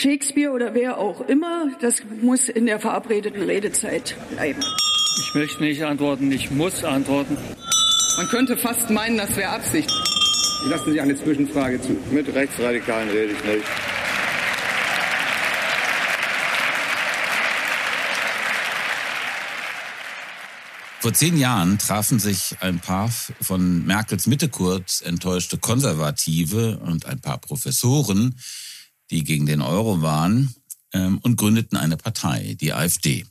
Shakespeare oder wer auch immer, das muss in der verabredeten Redezeit bleiben. Ich möchte nicht antworten, ich muss antworten. Man könnte fast meinen, das wäre Absicht. Lassen Sie eine Zwischenfrage zu. Mit Rechtsradikalen rede ich nicht. Vor zehn Jahren trafen sich ein paar von Merkels Mitte kurz enttäuschte Konservative und ein paar Professoren, die gegen den Euro waren, ähm, und gründeten eine Partei, die AfD.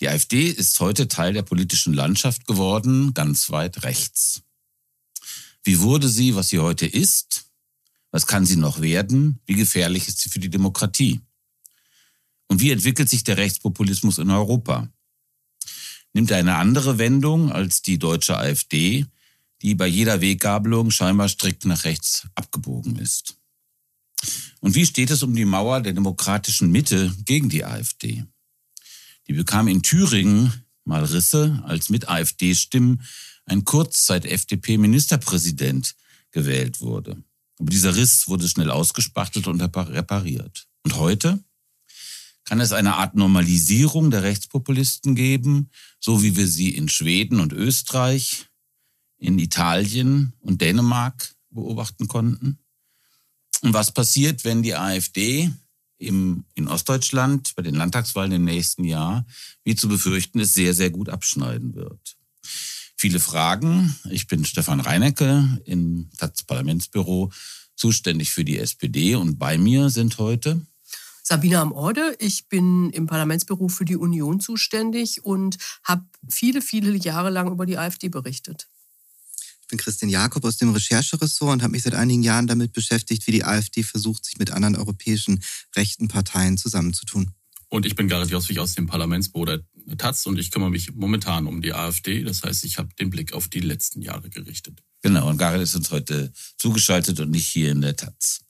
Die AfD ist heute Teil der politischen Landschaft geworden, ganz weit rechts. Wie wurde sie, was sie heute ist? Was kann sie noch werden? Wie gefährlich ist sie für die Demokratie? Und wie entwickelt sich der Rechtspopulismus in Europa? nimmt er eine andere Wendung als die deutsche AfD, die bei jeder Weggabelung scheinbar strikt nach rechts abgebogen ist. Und wie steht es um die Mauer der demokratischen Mitte gegen die AfD? Die bekam in Thüringen mal Risse, als mit AfD-Stimmen ein Kurzzeit-FDP-Ministerpräsident gewählt wurde. Aber dieser Riss wurde schnell ausgespachtelt und repariert. Und heute? Kann es eine Art Normalisierung der Rechtspopulisten geben, so wie wir sie in Schweden und Österreich, in Italien und Dänemark beobachten konnten? Und was passiert, wenn die AfD im, in Ostdeutschland bei den Landtagswahlen im nächsten Jahr, wie zu befürchten ist, sehr, sehr gut abschneiden wird? Viele Fragen. Ich bin Stefan Reinecke im taz Parlamentsbüro zuständig für die SPD und bei mir sind heute Sabine am Orde. Ich bin im Parlamentsbüro für die Union zuständig und habe viele, viele Jahre lang über die AfD berichtet. Ich bin Christian Jakob aus dem Rechercheressort und habe mich seit einigen Jahren damit beschäftigt, wie die AfD versucht, sich mit anderen europäischen rechten Parteien zusammenzutun. Und ich bin Gareth Joswig aus dem Parlamentsbüro der Taz und ich kümmere mich momentan um die AfD. Das heißt, ich habe den Blick auf die letzten Jahre gerichtet. Genau, und Gareth ist uns heute zugeschaltet und nicht hier in der Taz.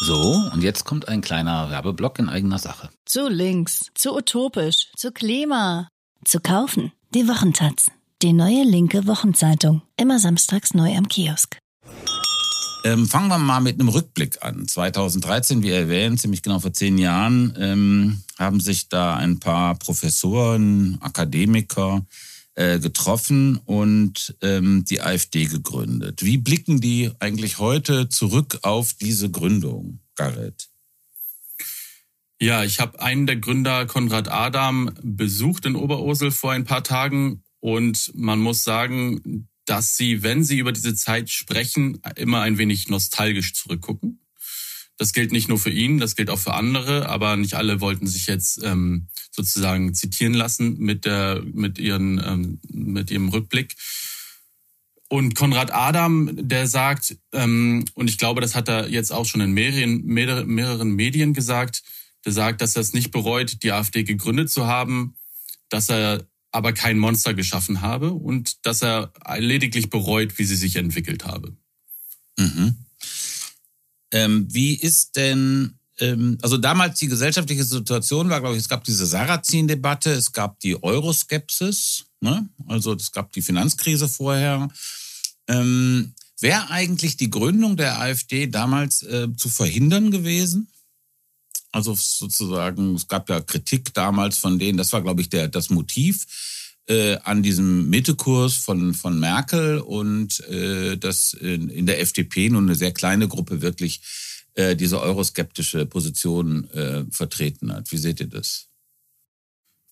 So, und jetzt kommt ein kleiner Werbeblock in eigener Sache. Zu links, zu utopisch, zu Klima. Zu kaufen. Die Wochentaz. Die neue linke Wochenzeitung. Immer samstags neu am Kiosk. Ähm, fangen wir mal mit einem Rückblick an. 2013, wie erwähnt, ziemlich genau vor zehn Jahren, ähm, haben sich da ein paar Professoren, Akademiker äh, getroffen und ähm, die AfD gegründet. Wie blicken die eigentlich heute zurück auf diese Gründung, Gareth? Ja, ich habe einen der Gründer, Konrad Adam, besucht in Oberursel vor ein paar Tagen und man muss sagen, dass sie, wenn sie über diese Zeit sprechen, immer ein wenig nostalgisch zurückgucken. Das gilt nicht nur für ihn, das gilt auch für andere, aber nicht alle wollten sich jetzt ähm, sozusagen zitieren lassen mit der mit ihren ähm, mit ihrem Rückblick. Und Konrad Adam, der sagt, ähm, und ich glaube, das hat er jetzt auch schon in mehreren, mehreren Medien gesagt, der sagt, dass er es nicht bereut, die AfD gegründet zu haben, dass er aber kein Monster geschaffen habe und dass er lediglich bereut, wie sie sich entwickelt habe. Mhm. Ähm, wie ist denn, ähm, also damals die gesellschaftliche Situation war, glaube ich, es gab diese Sarrazin-Debatte, es gab die Euroskepsis, ne? also es gab die Finanzkrise vorher. Ähm, Wäre eigentlich die Gründung der AfD damals äh, zu verhindern gewesen? Also sozusagen, es gab ja Kritik damals von denen, das war, glaube ich, der, das Motiv äh, an diesem Mittekurs von, von Merkel und äh, dass in, in der FDP nun eine sehr kleine Gruppe wirklich äh, diese euroskeptische Position äh, vertreten hat. Wie seht ihr das?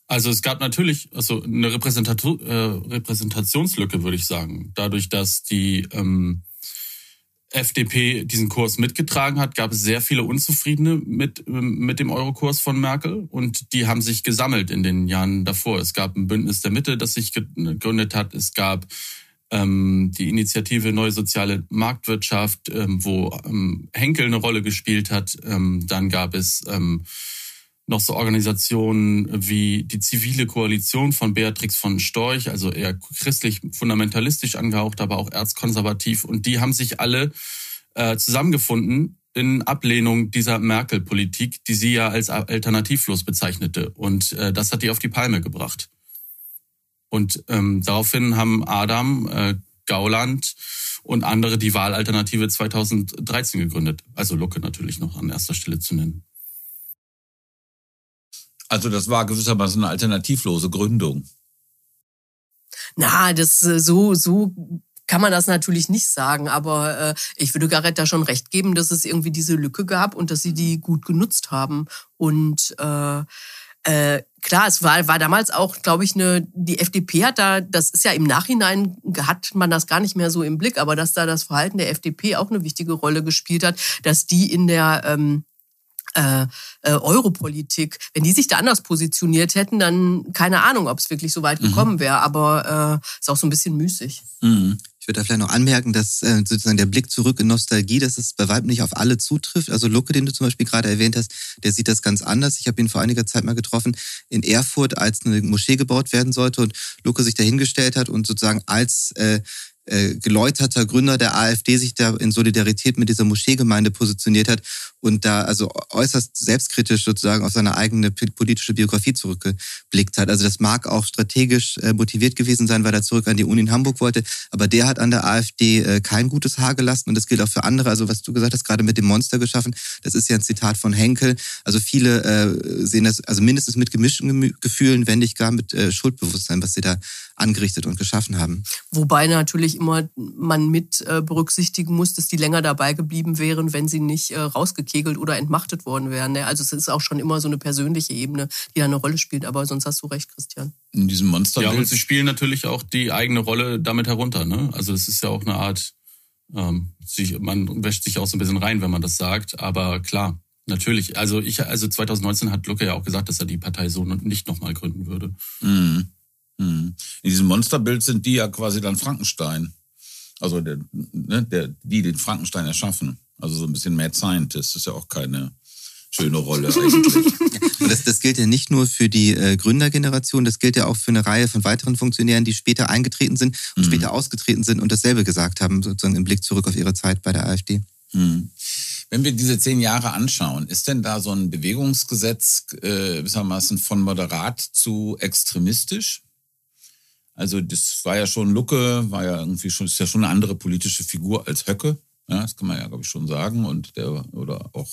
Also es gab natürlich also eine Repräsentation, äh, Repräsentationslücke, würde ich sagen. Dadurch, dass die ähm, FDP diesen Kurs mitgetragen hat, gab es sehr viele Unzufriedene mit, ähm, mit dem Eurokurs von Merkel und die haben sich gesammelt in den Jahren davor. Es gab ein Bündnis der Mitte, das sich gegründet hat. Es gab ähm, die Initiative Neue Soziale Marktwirtschaft, ähm, wo ähm, Henkel eine Rolle gespielt hat. Ähm, dann gab es ähm, noch so Organisationen wie die zivile Koalition von Beatrix von Storch, also eher christlich fundamentalistisch angehaucht, aber auch erzkonservativ. Und die haben sich alle äh, zusammengefunden in Ablehnung dieser Merkel-Politik, die sie ja als alternativlos bezeichnete. Und äh, das hat die auf die Palme gebracht. Und ähm, daraufhin haben Adam, äh, Gauland und andere die Wahlalternative 2013 gegründet. Also Lucke natürlich noch an erster Stelle zu nennen. Also das war gewissermaßen eine alternativlose Gründung. Na, das äh, so so kann man das natürlich nicht sagen, aber äh, ich würde Garrett da schon recht geben, dass es irgendwie diese Lücke gab und dass sie die gut genutzt haben. Und äh, äh, klar, es war, war damals auch, glaube ich, eine, die FDP hat da, das ist ja im Nachhinein, hat man das gar nicht mehr so im Blick, aber dass da das Verhalten der FDP auch eine wichtige Rolle gespielt hat, dass die in der ähm, äh, äh, Europolitik, wenn die sich da anders positioniert hätten, dann keine Ahnung, ob es wirklich so weit mhm. gekommen wäre. Aber äh, ist auch so ein bisschen müßig. Mhm. Ich würde da vielleicht noch anmerken, dass äh, sozusagen der Blick zurück in Nostalgie, dass es bei weitem nicht auf alle zutrifft. Also Lucke, den du zum Beispiel gerade erwähnt hast, der sieht das ganz anders. Ich habe ihn vor einiger Zeit mal getroffen in Erfurt, als eine Moschee gebaut werden sollte und Lucke sich dahingestellt hat und sozusagen als äh, äh, geläuterter Gründer der AfD sich da in Solidarität mit dieser Moscheegemeinde positioniert hat und da also äußerst selbstkritisch sozusagen auf seine eigene politische Biografie zurückgeblickt hat. Also das mag auch strategisch äh, motiviert gewesen sein, weil er zurück an die Uni in Hamburg wollte, aber der hat an der AfD äh, kein gutes Haar gelassen und das gilt auch für andere. Also was du gesagt hast, gerade mit dem Monster geschaffen, das ist ja ein Zitat von Henkel. Also viele äh, sehen das also mindestens mit gemischten Gefühlen, wenn nicht gar mit Schuldbewusstsein, was sie da angerichtet und geschaffen haben. Wobei natürlich immer man mit berücksichtigen muss, dass die länger dabei geblieben wären, wenn sie nicht äh, rausgekegelt oder entmachtet worden wären. Ne? Also es ist auch schon immer so eine persönliche Ebene, die da eine Rolle spielt. Aber sonst hast du recht, Christian. In diesem Monster. Ja, und sie spielen natürlich auch die eigene Rolle damit herunter. Ne? Also es ist ja auch eine Art, ähm, sich, man wäscht sich auch so ein bisschen rein, wenn man das sagt. Aber klar, natürlich. Also ich, also 2019 hat Lucke ja auch gesagt, dass er die Partei so nicht nochmal gründen würde. Mhm. Mhm. In diesem Monsterbild sind die ja quasi dann Frankenstein. Also der, ne, der, die den Frankenstein erschaffen. Also so ein bisschen Mad Scientist ist ja auch keine schöne Rolle eigentlich. das, das gilt ja nicht nur für die äh, Gründergeneration, das gilt ja auch für eine Reihe von weiteren Funktionären, die später eingetreten sind und mhm. später ausgetreten sind und dasselbe gesagt haben, sozusagen im Blick zurück auf ihre Zeit bei der AfD. Mhm. Wenn wir diese zehn Jahre anschauen, ist denn da so ein Bewegungsgesetz äh, gewissermaßen von moderat zu extremistisch? Also das war ja schon Lucke, war ja irgendwie schon, ist ja schon eine andere politische Figur als Höcke. Ja, das kann man ja, glaube ich, schon sagen. Und der, oder auch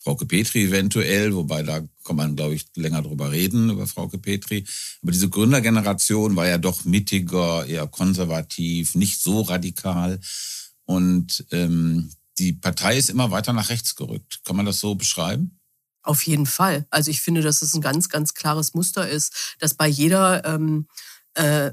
Frauke Petri eventuell, wobei da kann man, glaube ich, länger drüber reden, über Frauke Petri. Aber diese Gründergeneration war ja doch mittiger, eher konservativ, nicht so radikal. Und ähm, die Partei ist immer weiter nach rechts gerückt. Kann man das so beschreiben? Auf jeden Fall. Also ich finde, dass es ein ganz, ganz klares Muster ist, dass bei jeder ähm, äh,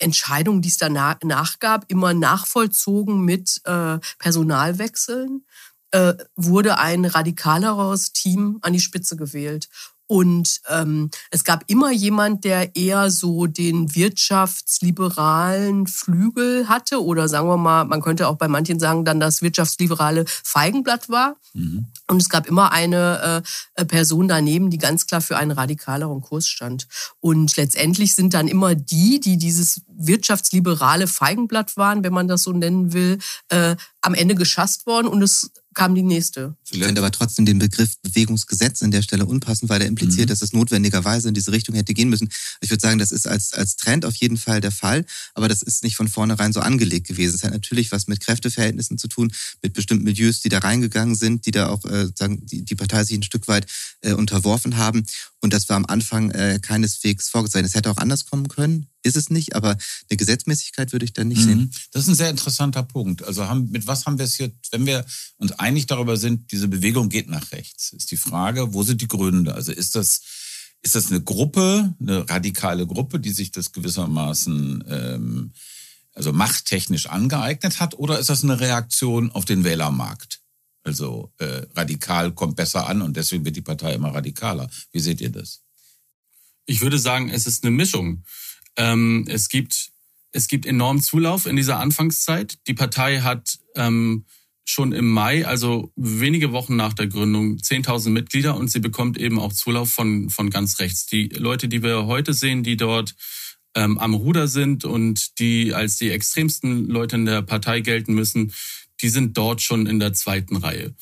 Entscheidungen, die es danach gab, immer nachvollzogen mit äh, Personalwechseln, äh, wurde ein radikaleres Team an die Spitze gewählt. Und ähm, es gab immer jemand, der eher so den wirtschaftsliberalen Flügel hatte oder sagen wir mal, man könnte auch bei manchen sagen, dann das wirtschaftsliberale Feigenblatt war. Mhm. Und es gab immer eine äh, Person daneben, die ganz klar für einen radikaleren Kurs stand. Und letztendlich sind dann immer die, die dieses wirtschaftsliberale Feigenblatt waren, wenn man das so nennen will, äh, am Ende geschasst worden. Und es kam die nächste. Ich finde aber trotzdem den Begriff Bewegungsgesetz an der Stelle unpassend, weil er impliziert, mhm. dass es notwendigerweise in diese Richtung hätte gehen müssen. Ich würde sagen, das ist als, als Trend auf jeden Fall der Fall, aber das ist nicht von vornherein so angelegt gewesen. Es hat natürlich was mit Kräfteverhältnissen zu tun, mit bestimmten Milieus, die da reingegangen sind, die da auch äh, sagen, die, die Partei sich ein Stück weit äh, unterworfen haben. Und das war am Anfang äh, keineswegs vorgesehen. Es hätte auch anders kommen können, ist es nicht, aber eine Gesetzmäßigkeit würde ich da nicht mhm. sehen. Das ist ein sehr interessanter Punkt. Also haben, mit was haben wir es hier, wenn wir uns einig darüber sind, diese Bewegung geht nach rechts, ist die Frage, wo sind die Gründe? Also ist das, ist das eine Gruppe, eine radikale Gruppe, die sich das gewissermaßen ähm, also machttechnisch angeeignet hat, oder ist das eine Reaktion auf den Wählermarkt? Also äh, radikal kommt besser an und deswegen wird die Partei immer radikaler. Wie seht ihr das? Ich würde sagen, es ist eine Mischung. Ähm, es gibt es gibt enormen Zulauf in dieser Anfangszeit. Die Partei hat ähm, schon im Mai, also wenige Wochen nach der Gründung, 10.000 Mitglieder und sie bekommt eben auch Zulauf von, von ganz rechts. Die Leute, die wir heute sehen, die dort ähm, am Ruder sind und die als die extremsten Leute in der Partei gelten müssen, die sind dort schon in der zweiten Reihe.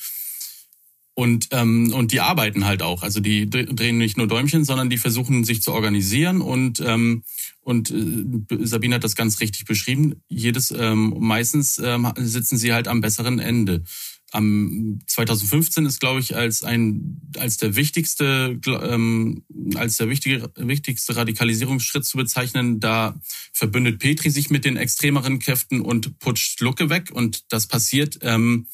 Und, ähm, und die arbeiten halt auch. Also die drehen nicht nur Däumchen, sondern die versuchen sich zu organisieren. Und, ähm, und äh, Sabine hat das ganz richtig beschrieben. Jedes ähm, meistens ähm, sitzen sie halt am besseren Ende. Am 2015 ist, glaube ich, als ein als der wichtigste ähm, als der wichtige, wichtigste Radikalisierungsschritt zu bezeichnen. Da verbündet Petri sich mit den extremeren Kräften und putscht Lucke weg. Und das passiert. Ähm,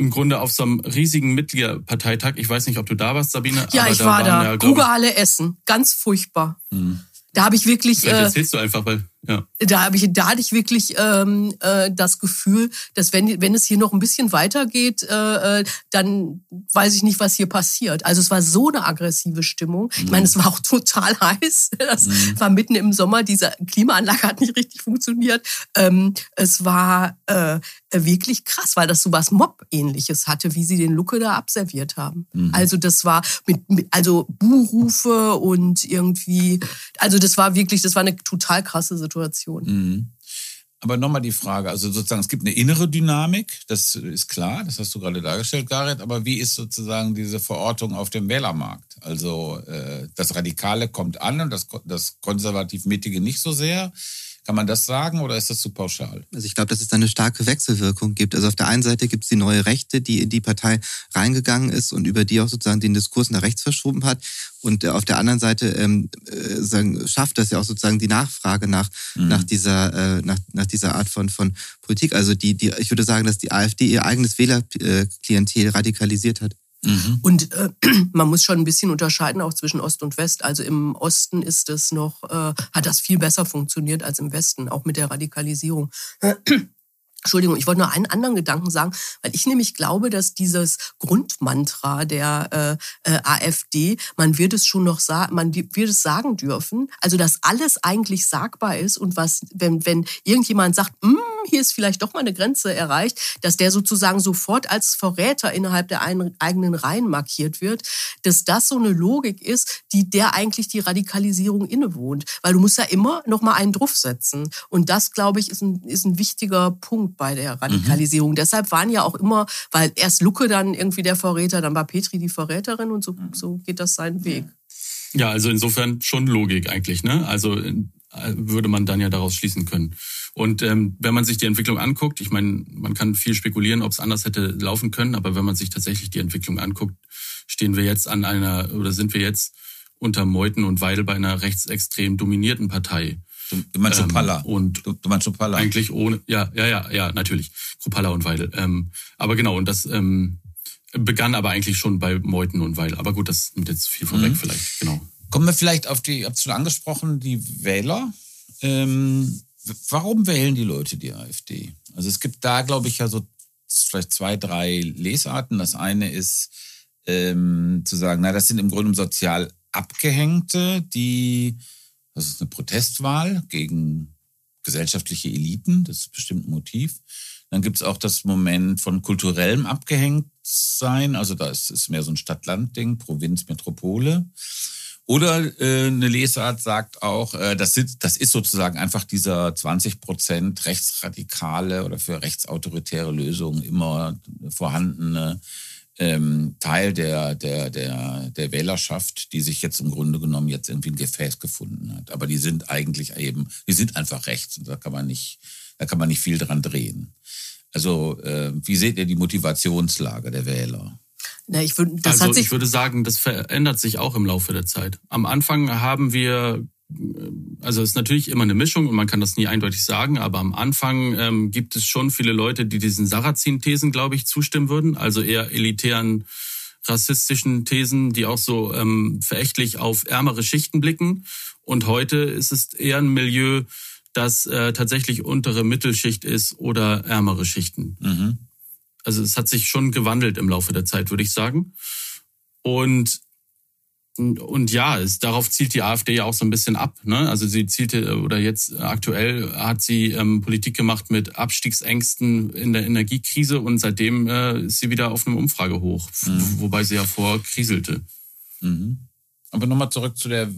im Grunde auf so einem riesigen Mitgliederparteitag. Ich weiß nicht, ob du da warst, Sabine. Ja, ich da war da. Ja, Kugelhalle Essen. Ganz furchtbar. Hm. Da habe ich wirklich. Vielleicht äh, erzählst du einfach, weil ja. Da habe ich, da hatte ich wirklich ähm, äh, das Gefühl, dass wenn wenn es hier noch ein bisschen weitergeht, äh, äh, dann weiß ich nicht, was hier passiert. Also es war so eine aggressive Stimmung. Mhm. Ich meine, es war auch total heiß. Das mhm. war mitten im Sommer. Diese Klimaanlage hat nicht richtig funktioniert. Ähm, es war äh, wirklich krass, weil das so was Mob-ähnliches hatte, wie sie den Lucke da abserviert haben. Mhm. Also das war mit, mit also Buhrufe und irgendwie, also das war wirklich, das war eine total krasse Situation. Situation. Mhm. Aber nochmal die Frage, also sozusagen, es gibt eine innere Dynamik, das ist klar, das hast du gerade dargestellt, Gareth, aber wie ist sozusagen diese Verortung auf dem Wählermarkt? Also äh, das Radikale kommt an und das, das konservativ-mittige nicht so sehr. Kann man das sagen oder ist das zu pauschal? Also ich glaube, dass es da eine starke Wechselwirkung gibt. Also auf der einen Seite gibt es die neue Rechte, die in die Partei reingegangen ist und über die auch sozusagen den Diskurs nach rechts verschoben hat. Und äh, auf der anderen Seite ähm, äh, sagen, schafft das ja auch sozusagen die Nachfrage nach, mhm. nach, dieser, äh, nach, nach dieser Art von, von Politik. Also die, die, ich würde sagen, dass die AfD ihr eigenes Wählerklientel radikalisiert hat. Mhm. Und äh, man muss schon ein bisschen unterscheiden auch zwischen Ost und West. Also im Osten ist es noch, äh, hat das viel besser funktioniert als im Westen, auch mit der Radikalisierung. Entschuldigung, ich wollte nur einen anderen Gedanken sagen, weil ich nämlich glaube, dass dieses Grundmantra der äh, äh, AfD, man wird es schon noch sagen, man wird es sagen dürfen, also dass alles eigentlich sagbar ist und was, wenn, wenn irgendjemand sagt, mm, hier ist vielleicht doch mal eine Grenze erreicht, dass der sozusagen sofort als Verräter innerhalb der eigenen Reihen markiert wird, dass das so eine Logik ist, die der eigentlich die Radikalisierung innewohnt. Weil du musst ja immer noch mal einen Druff setzen. Und das, glaube ich, ist ein, ist ein wichtiger Punkt bei der Radikalisierung. Mhm. Deshalb waren ja auch immer, weil erst Lucke dann irgendwie der Verräter, dann war Petri die Verräterin und so, so geht das seinen Weg. Ja, also insofern schon Logik eigentlich, ne? Also äh, würde man dann ja daraus schließen können. Und ähm, wenn man sich die Entwicklung anguckt, ich meine, man kann viel spekulieren, ob es anders hätte laufen können, aber wenn man sich tatsächlich die Entwicklung anguckt, stehen wir jetzt an einer oder sind wir jetzt unter Meuthen und Weidel bei einer rechtsextrem dominierten Partei. Du, du meinst. Ähm, und du, du meinst Schopalla. Eigentlich ohne, ja, ja, ja, ja, natürlich. Kropalla und Weidel. Ähm, aber genau, und das ähm, begann aber eigentlich schon bei Meuthen und Weidel. Aber gut, das nimmt jetzt viel vorweg mhm. vielleicht, genau. Kommen wir vielleicht auf die, ihr habt es schon angesprochen, die Wähler. Ähm, warum wählen die Leute die AfD? Also es gibt da, glaube ich, ja so vielleicht zwei, drei Lesarten. Das eine ist ähm, zu sagen, na, das sind im Grunde sozial Abgehängte, die, das ist eine Protestwahl gegen gesellschaftliche Eliten, das ist bestimmt ein Motiv. Dann gibt es auch das Moment von kulturellem Abgehängtsein, also da ist es mehr so ein Stadt-Land-Ding, Provinz, Metropole. Oder äh, eine Lesart sagt auch, äh, das, sind, das ist sozusagen einfach dieser 20 Prozent rechtsradikale oder für rechtsautoritäre Lösungen immer vorhandene ähm, Teil der, der, der, der Wählerschaft, die sich jetzt im Grunde genommen jetzt irgendwie ein Gefäß gefunden hat. Aber die sind eigentlich eben, die sind einfach rechts und da kann man nicht, da kann man nicht viel dran drehen. Also äh, wie seht ihr die Motivationslage der Wähler? Na, ich würd, das also hat sich ich würde sagen, das verändert sich auch im Laufe der Zeit. Am Anfang haben wir, also es ist natürlich immer eine Mischung und man kann das nie eindeutig sagen, aber am Anfang ähm, gibt es schon viele Leute, die diesen Sarrazin-Thesen, glaube ich, zustimmen würden, also eher elitären rassistischen Thesen, die auch so ähm, verächtlich auf ärmere Schichten blicken. Und heute ist es eher ein Milieu, das äh, tatsächlich untere Mittelschicht ist oder ärmere Schichten. Mhm also es hat sich schon gewandelt im Laufe der Zeit, würde ich sagen. Und und ja, es, darauf zielt die AfD ja auch so ein bisschen ab. Ne? Also sie zielte, oder jetzt aktuell hat sie ähm, Politik gemacht mit Abstiegsängsten in der Energiekrise und seitdem äh, ist sie wieder auf einem Umfragehoch, mhm. wobei sie ja vorkriselte. Mhm. Aber nochmal zurück zu der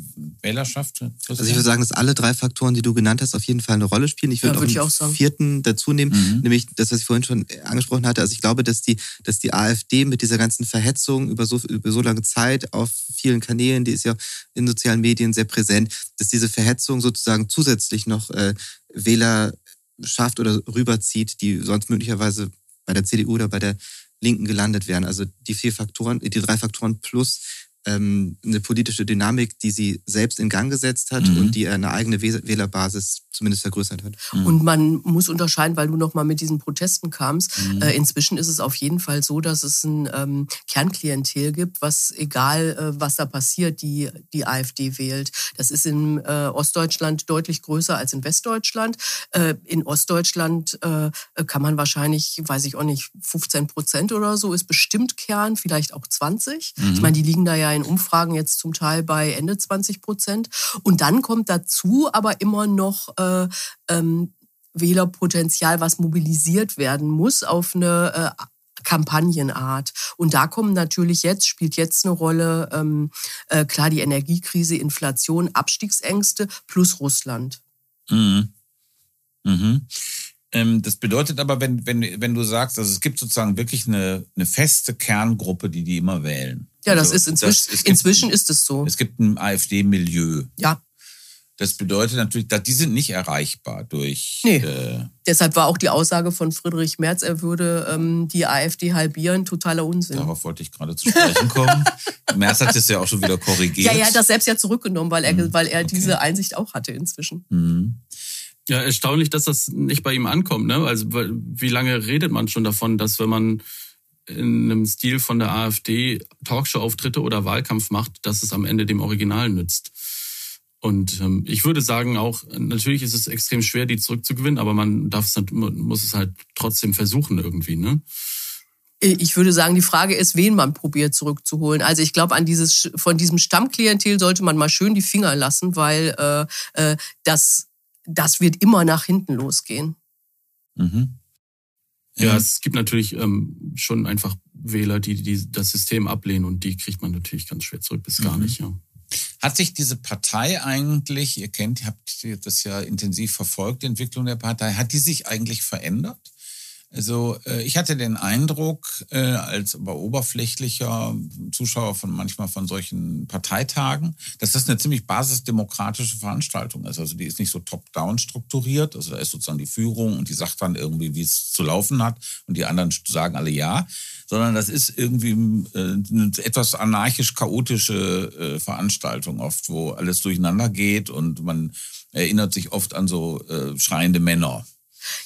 Wählerschaft. Also ich würde sagen, dass alle drei Faktoren, die du genannt hast, auf jeden Fall eine Rolle spielen. Ich würde ja, würd auch einen vierten dazu nehmen, mhm. nämlich das, was ich vorhin schon angesprochen hatte. Also ich glaube, dass die, dass die AfD mit dieser ganzen Verhetzung über so, über so lange Zeit auf vielen Kanälen, die ist ja in sozialen Medien sehr präsent, dass diese Verhetzung sozusagen zusätzlich noch äh, Wähler schafft oder rüberzieht, die sonst möglicherweise bei der CDU oder bei der Linken gelandet wären. Also die vier Faktoren, die drei Faktoren plus ähm, eine politische Dynamik, die sie selbst in Gang gesetzt hat mhm. und die eine eigene Wählerbasis zumindest vergrößert hat. Mhm. Und man muss unterscheiden, weil du noch mal mit diesen Protesten kamst. Mhm. Äh, inzwischen ist es auf jeden Fall so, dass es ein ähm, Kernklientel gibt, was egal äh, was da passiert, die die AfD wählt. Das ist in äh, Ostdeutschland deutlich größer als in Westdeutschland. Äh, in Ostdeutschland äh, kann man wahrscheinlich, weiß ich auch nicht, 15 Prozent oder so ist bestimmt Kern, vielleicht auch 20. Ich mhm. meine, die liegen da ja in Umfragen jetzt zum Teil bei Ende 20 Prozent. Und dann kommt dazu aber immer noch äh, ähm, Wählerpotenzial, was mobilisiert werden muss auf eine äh, Kampagnenart. Und da kommen natürlich jetzt, spielt jetzt eine Rolle, ähm, äh, klar, die Energiekrise, Inflation, Abstiegsängste plus Russland. Mhm. Mhm. Ähm, das bedeutet aber, wenn, wenn, wenn du sagst, also es gibt sozusagen wirklich eine, eine feste Kerngruppe, die die immer wählen. Ja, das also, ist inzwischen, das, inzwischen ist es so. Es gibt ein AfD-Milieu. Ja. Das bedeutet natürlich, dass die sind nicht erreichbar durch. Nee. Äh, Deshalb war auch die Aussage von Friedrich Merz, er würde ähm, die AfD halbieren, totaler Unsinn. Darauf wollte ich gerade zu sprechen kommen. Merz hat das ja auch schon wieder korrigiert. Ja, er hat das selbst ja zurückgenommen, weil er, mhm. weil er okay. diese Einsicht auch hatte inzwischen. Mhm. Ja, erstaunlich, dass das nicht bei ihm ankommt. Ne? Also wie lange redet man schon davon, dass wenn man in einem Stil von der AfD Talkshow-Auftritte oder Wahlkampf macht, dass es am Ende dem Original nützt? Und ähm, ich würde sagen auch, natürlich ist es extrem schwer, die zurückzugewinnen, aber man darf es, man muss es halt trotzdem versuchen irgendwie, ne? Ich würde sagen, die Frage ist, wen man probiert zurückzuholen. Also ich glaube, an dieses von diesem Stammklientel sollte man mal schön die Finger lassen, weil äh, äh, das das wird immer nach hinten losgehen. Mhm. Ja, es gibt natürlich ähm, schon einfach Wähler, die, die das System ablehnen und die kriegt man natürlich ganz schwer zurück, bis gar mhm. nicht. Ja. Hat sich diese Partei eigentlich, ihr kennt, ihr habt das ja intensiv verfolgt, die Entwicklung der Partei, hat die sich eigentlich verändert? Also äh, ich hatte den Eindruck, äh, als aber oberflächlicher Zuschauer von manchmal von solchen Parteitagen, dass das eine ziemlich basisdemokratische Veranstaltung ist. Also die ist nicht so top-down strukturiert. Also da ist sozusagen die Führung und die sagt dann irgendwie, wie es zu laufen hat und die anderen sagen alle ja, sondern das ist irgendwie äh, eine etwas anarchisch-chaotische Veranstaltung oft, wo alles durcheinander geht und man erinnert sich oft an so schreiende Männer.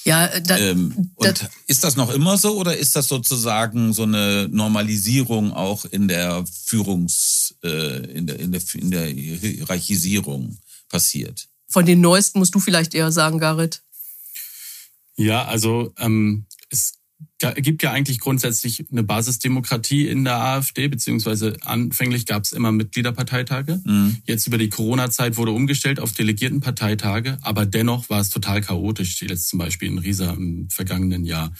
Ja, äh, da, ähm, und da, ist das noch immer so oder ist das sozusagen so eine Normalisierung auch in der Führungs, äh, in, der, in, der, in der Hierarchisierung passiert? Von den neuesten musst du vielleicht eher sagen, Garrett. Ja, also ähm, es gibt ja eigentlich grundsätzlich eine Basisdemokratie in der AfD, beziehungsweise anfänglich gab es immer Mitgliederparteitage. Mhm. Jetzt über die Corona-Zeit wurde umgestellt auf Delegiertenparteitage, aber dennoch war es total chaotisch, jetzt zum Beispiel in Riesa im vergangenen Jahr.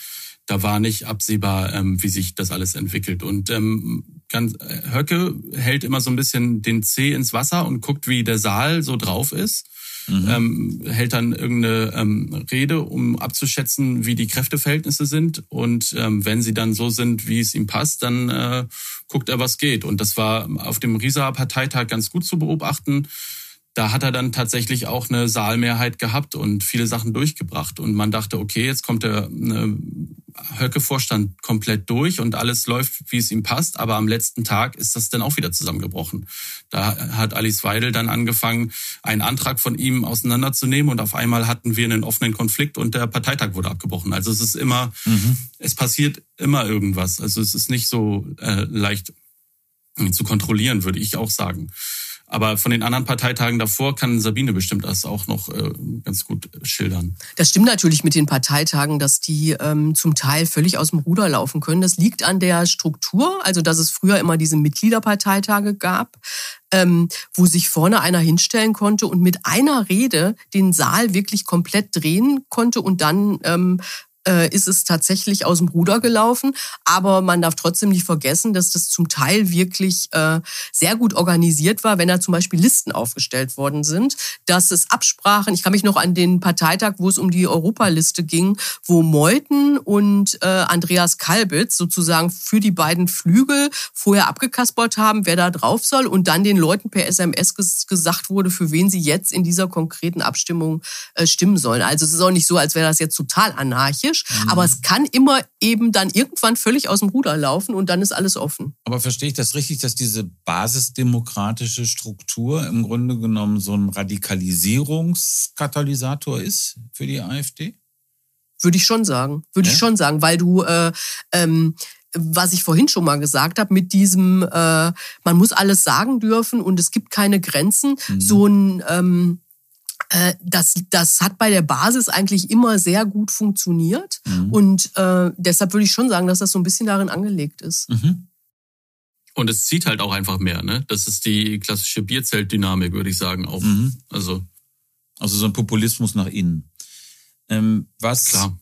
Da war nicht absehbar, ähm, wie sich das alles entwickelt. Und ähm, ganz, äh, Höcke hält immer so ein bisschen den Zeh ins Wasser und guckt, wie der Saal so drauf ist mhm. ähm, hält dann irgendeine ähm, Rede, um abzuschätzen, wie die Kräfteverhältnisse sind. Und ähm, wenn sie dann so sind, wie es ihm passt, dann äh, guckt er, was geht. Und das war auf dem Rieser Parteitag ganz gut zu beobachten da hat er dann tatsächlich auch eine Saalmehrheit gehabt und viele Sachen durchgebracht. Und man dachte, okay, jetzt kommt der ne, Höcke-Vorstand komplett durch und alles läuft, wie es ihm passt. Aber am letzten Tag ist das dann auch wieder zusammengebrochen. Da hat Alice Weidel dann angefangen, einen Antrag von ihm auseinanderzunehmen und auf einmal hatten wir einen offenen Konflikt und der Parteitag wurde abgebrochen. Also es ist immer, mhm. es passiert immer irgendwas. Also es ist nicht so äh, leicht zu kontrollieren, würde ich auch sagen. Aber von den anderen Parteitagen davor kann Sabine bestimmt das auch noch äh, ganz gut schildern. Das stimmt natürlich mit den Parteitagen, dass die ähm, zum Teil völlig aus dem Ruder laufen können. Das liegt an der Struktur, also dass es früher immer diese Mitgliederparteitage gab, ähm, wo sich vorne einer hinstellen konnte und mit einer Rede den Saal wirklich komplett drehen konnte und dann ähm, äh, ist es tatsächlich aus dem Ruder gelaufen. Aber man darf trotzdem nicht vergessen, dass das zum Teil wirklich äh, sehr gut organisiert war, wenn da zum Beispiel Listen aufgestellt worden sind, dass es Absprachen, ich kann mich noch an den Parteitag, wo es um die Europaliste ging, wo Meuthen und äh, Andreas Kalbitz sozusagen für die beiden Flügel vorher abgekaspert haben, wer da drauf soll und dann den Leuten per SMS ges gesagt wurde, für wen sie jetzt in dieser konkreten Abstimmung äh, stimmen sollen. Also es ist auch nicht so, als wäre das jetzt total anarchisch, mhm. aber es kann immer eben dann irgendwann völlig aus dem Ruder laufen und dann ist alles offen. Aber verstehe ich das richtig, dass diese basisdemokratische Struktur im Grunde genommen so ein Radikalisierungskatalysator ist für die AfD? Würde ich schon sagen. Würde ja? ich schon sagen, weil du äh, ähm, was ich vorhin schon mal gesagt habe, mit diesem, äh, man muss alles sagen dürfen und es gibt keine Grenzen, mhm. so ein, ähm, äh, das, das hat bei der Basis eigentlich immer sehr gut funktioniert. Mhm. Und äh, deshalb würde ich schon sagen, dass das so ein bisschen darin angelegt ist. Mhm. Und es zieht halt auch einfach mehr, ne? Das ist die klassische Bierzeltdynamik, würde ich sagen, auch. Mhm. Also. also so ein Populismus nach innen. Ähm, was, Klar.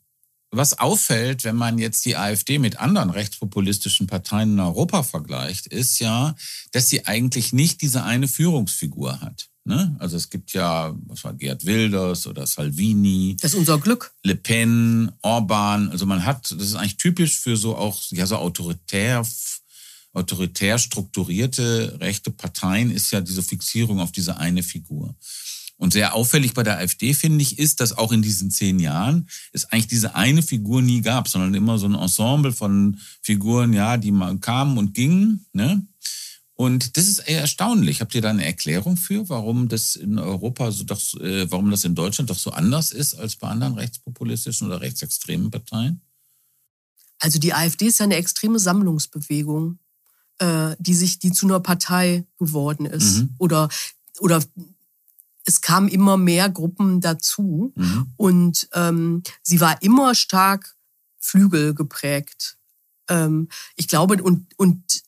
was auffällt, wenn man jetzt die AfD mit anderen rechtspopulistischen Parteien in Europa vergleicht, ist ja, dass sie eigentlich nicht diese eine Führungsfigur hat. Ne? Also es gibt ja, was war Gerd Wilders oder Salvini. Das ist unser Glück. Le Pen, Orban. Also man hat, das ist eigentlich typisch für so auch, ja, so autoritär, autoritär strukturierte rechte Parteien ist ja diese Fixierung auf diese eine Figur. Und sehr auffällig bei der AfD, finde ich, ist, dass auch in diesen zehn Jahren es eigentlich diese eine Figur nie gab, sondern immer so ein Ensemble von Figuren, ja, die mal kamen und gingen. Ne? Und das ist eher erstaunlich. Habt ihr da eine Erklärung für, warum das in Europa so doch, äh, warum das in Deutschland doch so anders ist als bei anderen rechtspopulistischen oder rechtsextremen Parteien? Also die AfD ist ja eine extreme Sammlungsbewegung, äh, die sich, die zu einer Partei geworden ist. Mhm. Oder, oder es kamen immer mehr Gruppen dazu mhm. und ähm, sie war immer stark Flügel geprägt. Ähm, ich glaube, und, und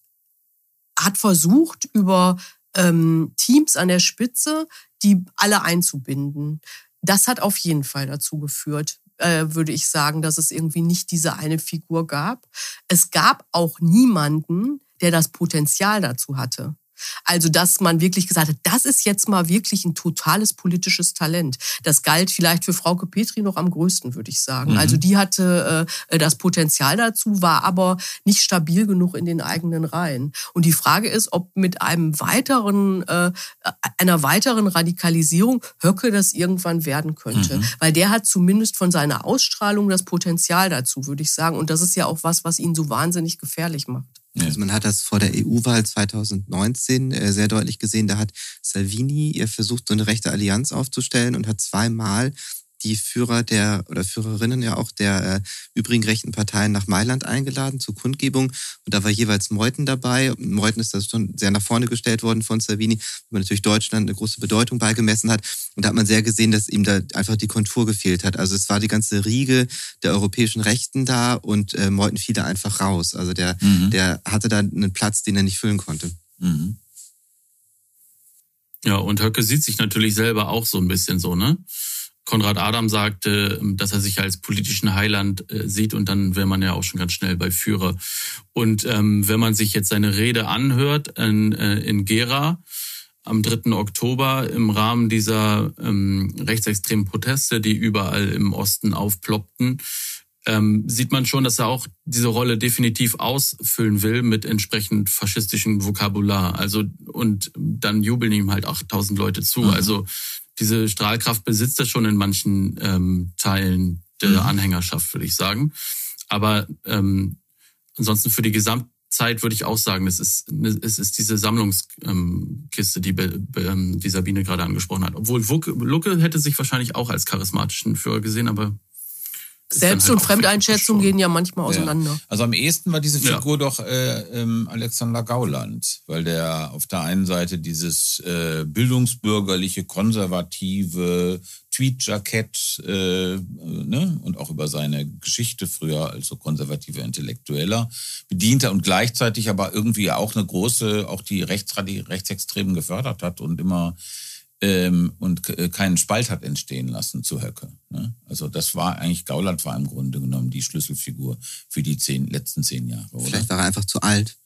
hat versucht, über ähm, Teams an der Spitze, die alle einzubinden. Das hat auf jeden Fall dazu geführt, äh, würde ich sagen, dass es irgendwie nicht diese eine Figur gab. Es gab auch niemanden, der das Potenzial dazu hatte. Also, dass man wirklich gesagt hat, das ist jetzt mal wirklich ein totales politisches Talent. Das galt vielleicht für Frauke Petri noch am größten, würde ich sagen. Mhm. Also, die hatte äh, das Potenzial dazu, war aber nicht stabil genug in den eigenen Reihen. Und die Frage ist, ob mit einem weiteren, äh, einer weiteren Radikalisierung Höcke das irgendwann werden könnte. Mhm. Weil der hat zumindest von seiner Ausstrahlung das Potenzial dazu, würde ich sagen. Und das ist ja auch was, was ihn so wahnsinnig gefährlich macht. Also man hat das vor der EU-Wahl 2019 äh, sehr deutlich gesehen. Da hat Salvini ihr versucht, so eine rechte Allianz aufzustellen und hat zweimal die Führer der oder Führerinnen ja auch der äh, übrigen rechten Parteien nach Mailand eingeladen zur Kundgebung. Und da war jeweils Meuthen dabei. Meuthen ist das schon sehr nach vorne gestellt worden von Salvini, wo natürlich Deutschland eine große Bedeutung beigemessen hat. Und da hat man sehr gesehen, dass ihm da einfach die Kontur gefehlt hat. Also es war die ganze Riege der europäischen Rechten da und äh, Meuthen fiel da einfach raus. Also der, mhm. der hatte da einen Platz, den er nicht füllen konnte. Mhm. Ja, und Höcke sieht sich natürlich selber auch so ein bisschen so, ne? Konrad Adam sagte, dass er sich als politischen Heiland äh, sieht und dann wäre man ja auch schon ganz schnell bei Führer. Und ähm, wenn man sich jetzt seine Rede anhört in, äh, in Gera am 3. Oktober im Rahmen dieser ähm, rechtsextremen Proteste, die überall im Osten aufploppten, ähm, sieht man schon, dass er auch diese Rolle definitiv ausfüllen will mit entsprechend faschistischem Vokabular. Also und dann jubeln ihm halt 8000 Leute zu. Mhm. Also diese Strahlkraft besitzt er schon in manchen ähm, Teilen der mhm. Anhängerschaft, würde ich sagen. Aber ähm, ansonsten für die Gesamtzeit würde ich auch sagen, es ist, es ist diese Sammlungskiste, die, ähm, die Sabine gerade angesprochen hat. Obwohl Lucke hätte sich wahrscheinlich auch als charismatischen Führer gesehen, aber selbst- halt und Fremdeinschätzung gehen ja manchmal auseinander. Ja. Also am ehesten war diese Figur ja. doch äh, ähm, Alexander Gauland, weil der auf der einen Seite dieses äh, bildungsbürgerliche, konservative Tweetjackett äh, ne, und auch über seine Geschichte früher als so konservativer Intellektueller bediente und gleichzeitig aber irgendwie auch eine große, auch die Rechtsradi Rechtsextremen gefördert hat und immer ähm, und äh, keinen Spalt hat entstehen lassen zu Höcke. Ne? Also das war eigentlich, Gauland war im Grunde genommen die Schlüsselfigur für die zehn, letzten zehn Jahre. Oder? Vielleicht war er einfach zu alt.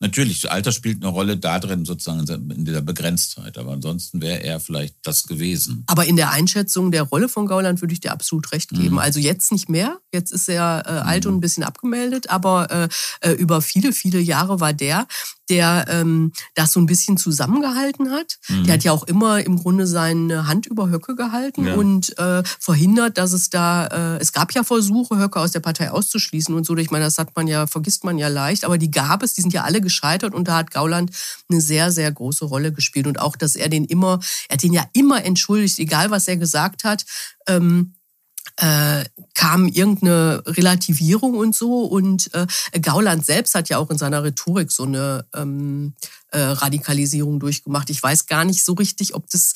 Natürlich, Alter spielt eine Rolle da drin, sozusagen in dieser Begrenztheit. Aber ansonsten wäre er vielleicht das gewesen. Aber in der Einschätzung der Rolle von Gauland würde ich dir absolut recht geben. Mhm. Also jetzt nicht mehr. Jetzt ist er äh, alt mhm. und ein bisschen abgemeldet. Aber äh, äh, über viele, viele Jahre war der, der ähm, das so ein bisschen zusammengehalten hat. Mhm. Der hat ja auch immer im Grunde seine Hand über Höcke gehalten ja. und äh, verhindert, dass es da, äh, es gab ja Versuche, Höcke aus der Partei auszuschließen und so. Ich meine, das hat man ja, vergisst man ja leicht, aber die gab es, die sind ja alle gescheitert und da hat Gauland eine sehr, sehr große Rolle gespielt. Und auch, dass er den immer, er hat den ja immer entschuldigt, egal was er gesagt hat. Ähm, äh, kam irgendeine Relativierung und so. Und äh, Gauland selbst hat ja auch in seiner Rhetorik so eine ähm, äh, Radikalisierung durchgemacht. Ich weiß gar nicht so richtig, ob das,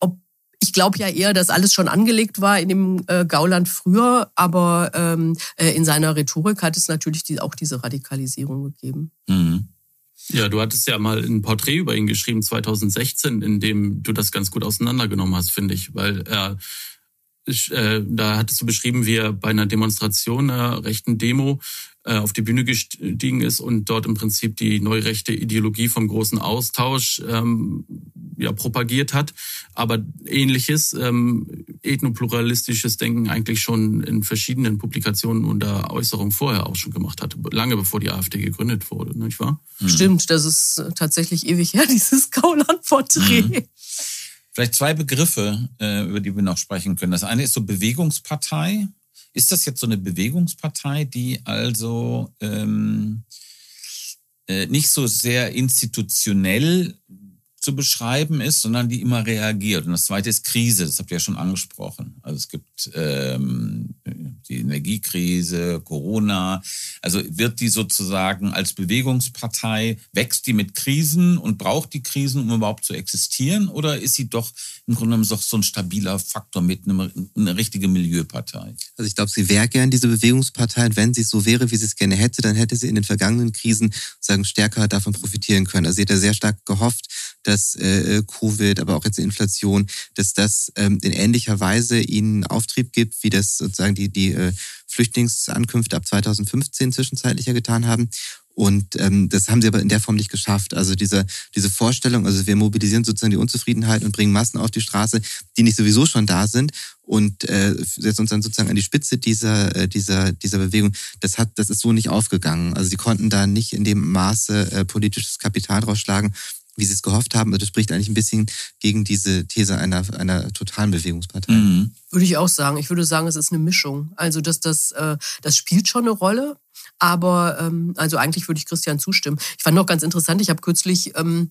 ob ich glaube ja eher, dass alles schon angelegt war in dem äh, Gauland früher, aber ähm, äh, in seiner Rhetorik hat es natürlich die, auch diese Radikalisierung gegeben. Mhm. Ja, du hattest ja mal ein Porträt über ihn geschrieben 2016, in dem du das ganz gut auseinandergenommen hast, finde ich, weil er äh, da hattest du beschrieben, wie er bei einer Demonstration, einer rechten Demo, äh, auf die Bühne gestiegen ist und dort im Prinzip die neurechte Ideologie vom großen Austausch ähm, ja, propagiert hat, aber ähnliches ähm, ethnopluralistisches Denken eigentlich schon in verschiedenen Publikationen und Äußerungen vorher auch schon gemacht hat, lange bevor die AfD gegründet wurde, nicht wahr? Stimmt, das ist tatsächlich ewig her, dieses Gauland-Porträt. Mhm. Vielleicht zwei Begriffe, äh, über die wir noch sprechen können. Das eine ist so Bewegungspartei. Ist das jetzt so eine Bewegungspartei, die also ähm, äh, nicht so sehr institutionell zu beschreiben ist, sondern die immer reagiert. Und das zweite ist Krise, das habt ihr ja schon angesprochen. Also es gibt ähm, die Energiekrise, Corona. Also wird die sozusagen als Bewegungspartei, wächst die mit Krisen und braucht die Krisen, um überhaupt zu existieren? Oder ist sie doch im Grunde genommen doch so ein stabiler Faktor mit einer eine richtige Milieupartei? Also ich glaube, sie wäre gern diese Bewegungspartei. Und wenn sie so wäre, wie sie es gerne hätte, dann hätte sie in den vergangenen Krisen sagen stärker davon profitieren können. Also sie hat ja sehr stark gehofft, dass äh, Covid, aber auch jetzt die Inflation, dass das ähm, in ähnlicher Weise ihnen Auftrieb gibt, wie das sozusagen die, die äh, Flüchtlingsankünfte ab 2015 zwischenzeitlich ja getan haben. Und ähm, das haben sie aber in der Form nicht geschafft. Also diese, diese Vorstellung, also wir mobilisieren sozusagen die Unzufriedenheit und bringen Massen auf die Straße, die nicht sowieso schon da sind und äh, setzen uns dann sozusagen an die Spitze dieser, äh, dieser, dieser Bewegung. Das hat, das ist so nicht aufgegangen. Also sie konnten da nicht in dem Maße äh, politisches Kapital draus schlagen, wie sie es gehofft haben. Das spricht eigentlich ein bisschen gegen diese These einer, einer totalen Bewegungspartei. Mhm. Würde ich auch sagen. Ich würde sagen, es ist eine Mischung. Also, dass das, äh, das spielt schon eine Rolle. Aber ähm, also eigentlich würde ich Christian zustimmen. Ich fand noch ganz interessant, ich habe kürzlich ähm,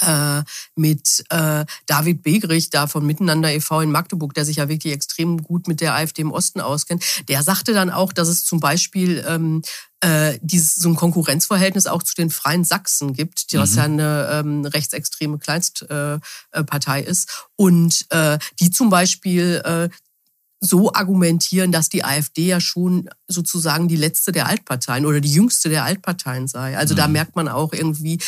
äh, mit äh, David Begrich da von Miteinander e.V. in Magdeburg, der sich ja wirklich extrem gut mit der AfD im Osten auskennt, der sagte dann auch, dass es zum Beispiel ähm, äh, dieses, so ein Konkurrenzverhältnis auch zu den Freien Sachsen gibt, die, was mhm. ja eine ähm, rechtsextreme Kleinstpartei äh, ist. Und äh, die zum Beispiel äh, so argumentieren, dass die AfD ja schon sozusagen die letzte der Altparteien oder die jüngste der Altparteien sei. Also mhm. da merkt man auch irgendwie,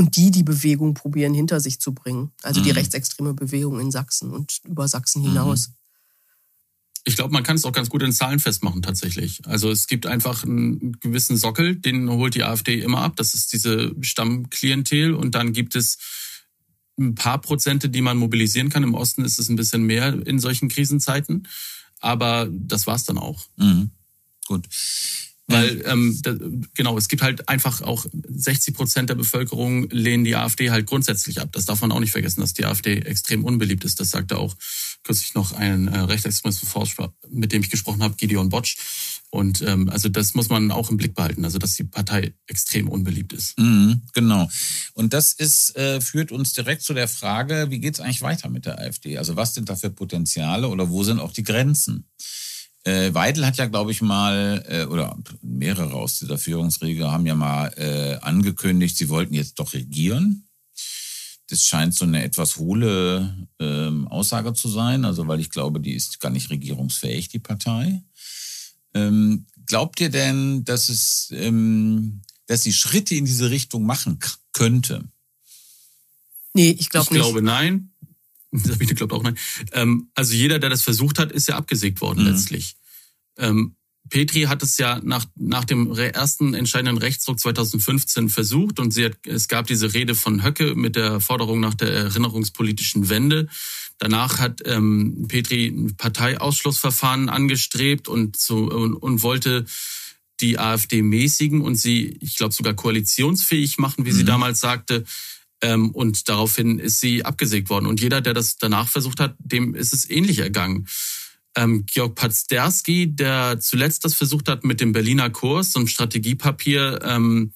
und die die Bewegung probieren hinter sich zu bringen. Also die mhm. rechtsextreme Bewegung in Sachsen und über Sachsen hinaus. Mhm. Ich glaube, man kann es auch ganz gut in Zahlen festmachen tatsächlich. Also es gibt einfach einen gewissen Sockel, den holt die AfD immer ab. Das ist diese Stammklientel und dann gibt es ein paar Prozente, die man mobilisieren kann. Im Osten ist es ein bisschen mehr in solchen Krisenzeiten, aber das war's dann auch. Mhm. Gut. Weil, ähm, da, genau, es gibt halt einfach auch 60 Prozent der Bevölkerung lehnen die AfD halt grundsätzlich ab. Das darf man auch nicht vergessen, dass die AfD extrem unbeliebt ist. Das sagte auch kürzlich noch ein äh, Rechtsextremismus-Forscher, mit dem ich gesprochen habe, Gideon Botsch. Und ähm, also das muss man auch im Blick behalten, also dass die Partei extrem unbeliebt ist. Mhm, genau. Und das ist, äh, führt uns direkt zu der Frage, wie geht's eigentlich weiter mit der AfD? Also was sind da für Potenziale oder wo sind auch die Grenzen? Äh, Weidel hat ja, glaube ich, mal, äh, oder mehrere aus dieser Führungsriege haben ja mal äh, angekündigt, sie wollten jetzt doch regieren. Das scheint so eine etwas hohle ähm, Aussage zu sein, also weil ich glaube, die ist gar nicht regierungsfähig, die Partei. Ähm, glaubt ihr denn, dass es, ähm, dass sie Schritte in diese Richtung machen könnte? Nee, ich glaube nicht. Ich glaube nein. Sabine glaubt auch nein. Ähm, also jeder, der das versucht hat, ist ja abgesägt worden mhm. letztlich. Ähm, Petri hat es ja nach, nach dem ersten entscheidenden Rechtsdruck 2015 versucht und sie hat, es gab diese Rede von Höcke mit der Forderung nach der erinnerungspolitischen Wende. Danach hat ähm, Petri ein Parteiausschlussverfahren angestrebt und, so, und, und wollte die AfD mäßigen und sie, ich glaube, sogar koalitionsfähig machen, wie mhm. sie damals sagte. Ähm, und daraufhin ist sie abgesägt worden. Und jeder, der das danach versucht hat, dem ist es ähnlich ergangen. Ähm, Georg Pazderski, der zuletzt das versucht hat mit dem Berliner Kurs, so einem Strategiepapier, ähm,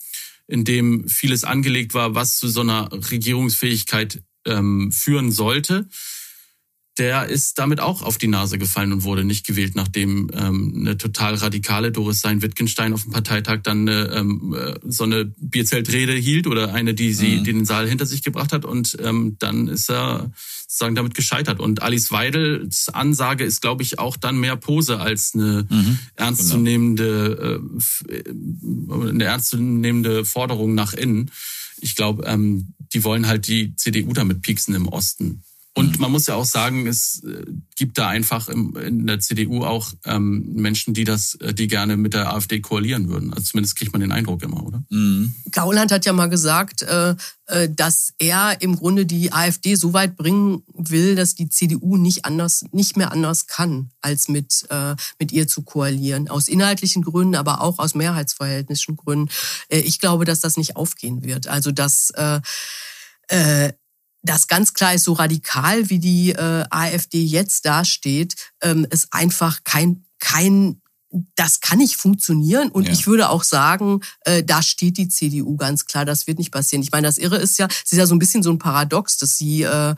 in dem vieles angelegt war, was zu so einer Regierungsfähigkeit ähm, führen sollte der ist damit auch auf die Nase gefallen und wurde nicht gewählt, nachdem ähm, eine total radikale Doris Sein-Wittgenstein auf dem Parteitag dann eine, ähm, äh, so eine Bierzeltrede hielt oder eine, die sie mhm. den Saal hinter sich gebracht hat und ähm, dann ist er sozusagen damit gescheitert. Und Alice Weidels Ansage ist, glaube ich, auch dann mehr Pose als eine mhm. ernstzunehmende, äh, äh, eine ernstzunehmende Forderung nach innen. Ich glaube, ähm, die wollen halt die CDU damit pieksen im Osten. Und man muss ja auch sagen, es äh, gibt da einfach in der CDU auch ähm, Menschen, die das, äh, die gerne mit der AfD koalieren würden. Also zumindest kriegt man den Eindruck immer, oder? Mhm. Gauland hat ja mal gesagt, äh, dass er im Grunde die AfD so weit bringen will, dass die CDU nicht anders, nicht mehr anders kann, als mit mit ihr zu koalieren. Aus inhaltlichen Gründen, aber auch aus mehrheitsverhältnischen Gründen. Ich glaube, dass das nicht aufgehen wird. Also dass äh, das ganz klar ist, so radikal wie die äh, AfD jetzt dasteht, ähm, ist einfach kein, kein das kann nicht funktionieren. Und ja. ich würde auch sagen, äh, da steht die CDU ganz klar, das wird nicht passieren. Ich meine, das Irre ist ja, es ist ja so ein bisschen so ein Paradox, dass sie, äh,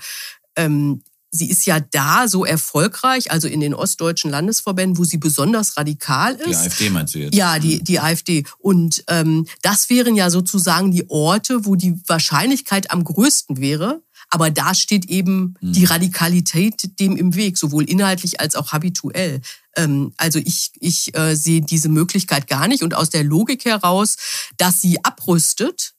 ähm, sie ist ja da so erfolgreich, also in den ostdeutschen Landesverbänden, wo sie besonders radikal ist. Die AfD meinst du jetzt? Ja, die, die AfD. Und ähm, das wären ja sozusagen die Orte, wo die Wahrscheinlichkeit am größten wäre, aber da steht eben mhm. die Radikalität dem im Weg, sowohl inhaltlich als auch habituell. Ähm, also ich, ich äh, sehe diese Möglichkeit gar nicht. Und aus der Logik heraus, dass sie abrüstet,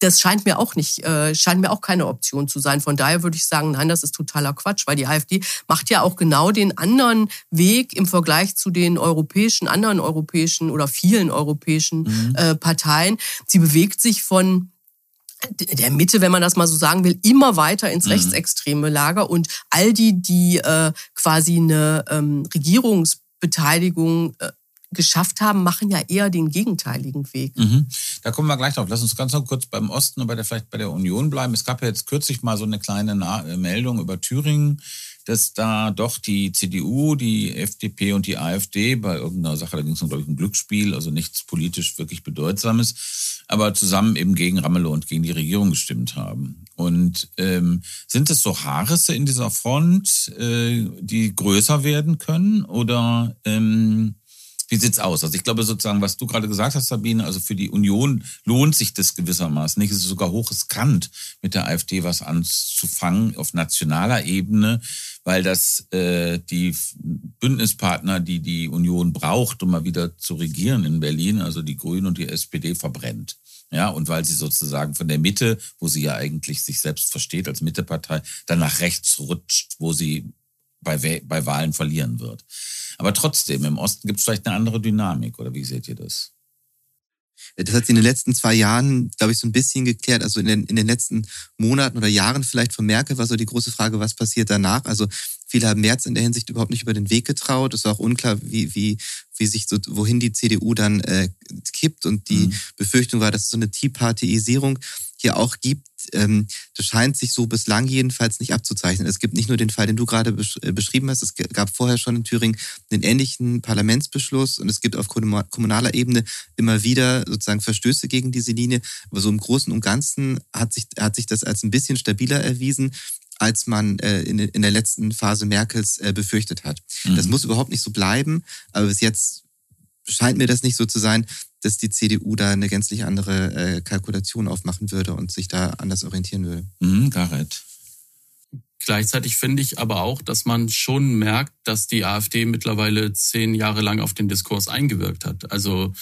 das scheint mir auch nicht, äh, scheint mir auch keine Option zu sein. Von daher würde ich sagen, nein, das ist totaler Quatsch, weil die AfD macht ja auch genau den anderen Weg im Vergleich zu den europäischen, anderen europäischen oder vielen europäischen mhm. äh, Parteien. Sie bewegt sich von der Mitte, wenn man das mal so sagen will, immer weiter ins mhm. rechtsextreme Lager und all die, die äh, quasi eine ähm, Regierungsbeteiligung äh, geschafft haben, machen ja eher den gegenteiligen Weg. Mhm. Da kommen wir gleich drauf. Lass uns ganz noch kurz beim Osten und bei der, vielleicht bei der Union bleiben. Es gab ja jetzt kürzlich mal so eine kleine Na Meldung über Thüringen, dass da doch die CDU, die FDP und die AfD bei irgendeiner Sache, da ging es um, glaube ich, ein Glücksspiel, also nichts politisch wirklich Bedeutsames, aber zusammen eben gegen Ramelow und gegen die Regierung gestimmt haben. Und ähm, sind es so Haarrisse in dieser Front, äh, die größer werden können? Oder ähm, wie sieht's aus? Also ich glaube sozusagen, was du gerade gesagt hast, Sabine, also für die Union lohnt sich das gewissermaßen nicht. Es ist sogar hochriskant, mit der AfD was anzufangen auf nationaler Ebene, weil das äh, die Bündnispartner, die die Union braucht, um mal wieder zu regieren in Berlin, also die Grünen und die SPD, verbrennt. Ja, und weil sie sozusagen von der Mitte, wo sie ja eigentlich sich selbst versteht als Mittepartei, dann nach rechts rutscht, wo sie bei, bei Wahlen verlieren wird. Aber trotzdem, im Osten gibt es vielleicht eine andere Dynamik, oder wie seht ihr das? Das hat sich in den letzten zwei Jahren, glaube ich, so ein bisschen geklärt. Also in den, in den letzten Monaten oder Jahren vielleicht von Merkel war so die große Frage, was passiert danach? Also viele haben März in der Hinsicht überhaupt nicht über den Weg getraut. Es war auch unklar, wie, wie, wie sich so, wohin die CDU dann äh, kippt. Und die mhm. Befürchtung war, dass es so eine Tea Partyisierung hier auch gibt, ähm, das scheint sich so bislang jedenfalls nicht abzuzeichnen. Es gibt nicht nur den Fall, den du gerade besch äh, beschrieben hast, es gab vorher schon in Thüringen einen ähnlichen Parlamentsbeschluss und es gibt auf kommunaler Ebene immer wieder sozusagen Verstöße gegen diese Linie. Aber so im Großen und Ganzen hat sich, hat sich das als ein bisschen stabiler erwiesen als man äh, in, in der letzten Phase Merkels äh, befürchtet hat. Mhm. Das muss überhaupt nicht so bleiben, aber bis jetzt scheint mir das nicht so zu sein, dass die CDU da eine gänzlich andere äh, Kalkulation aufmachen würde und sich da anders orientieren würde. Mhm, Gareth. Gleichzeitig finde ich aber auch, dass man schon merkt, dass die AfD mittlerweile zehn Jahre lang auf den Diskurs eingewirkt hat. Also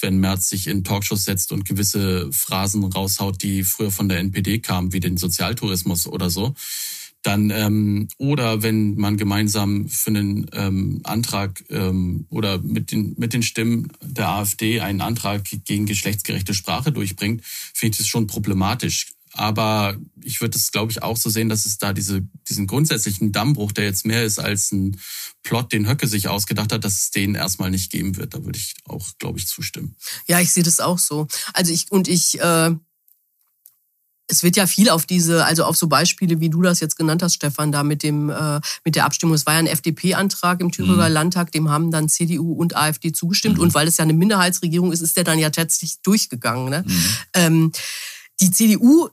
wenn Merz sich in Talkshows setzt und gewisse Phrasen raushaut, die früher von der NPD kamen, wie den Sozialtourismus oder so, dann ähm, oder wenn man gemeinsam für einen ähm, Antrag ähm, oder mit den mit den Stimmen der AfD einen Antrag gegen geschlechtsgerechte Sprache durchbringt, finde ich das schon problematisch. Aber ich würde es, glaube ich, auch so sehen, dass es da diese, diesen grundsätzlichen Dammbruch, der jetzt mehr ist als ein Plot, den Höcke sich ausgedacht hat, dass es den erstmal nicht geben wird. Da würde ich auch, glaube ich, zustimmen. Ja, ich sehe das auch so. Also ich und ich äh, es wird ja viel auf diese, also auf so Beispiele, wie du das jetzt genannt hast, Stefan, da mit dem äh, mit der Abstimmung. Es war ja ein FDP-Antrag im Thüringer mhm. Landtag, dem haben dann CDU und AfD zugestimmt. Mhm. Und weil es ja eine Minderheitsregierung ist, ist der dann ja tatsächlich durchgegangen. Ne? Mhm. Ähm, die CDU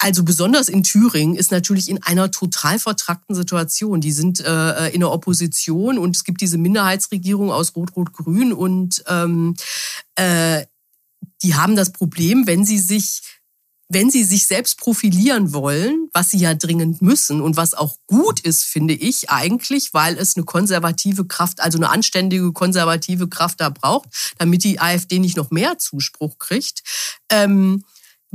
also besonders in Thüringen ist natürlich in einer total vertrackten Situation. Die sind äh, in der Opposition und es gibt diese Minderheitsregierung aus Rot-Rot-Grün und ähm, äh, die haben das Problem, wenn sie sich wenn sie sich selbst profilieren wollen, was sie ja dringend müssen und was auch gut ist, finde ich eigentlich, weil es eine konservative Kraft, also eine anständige konservative Kraft da braucht, damit die AfD nicht noch mehr Zuspruch kriegt, ähm,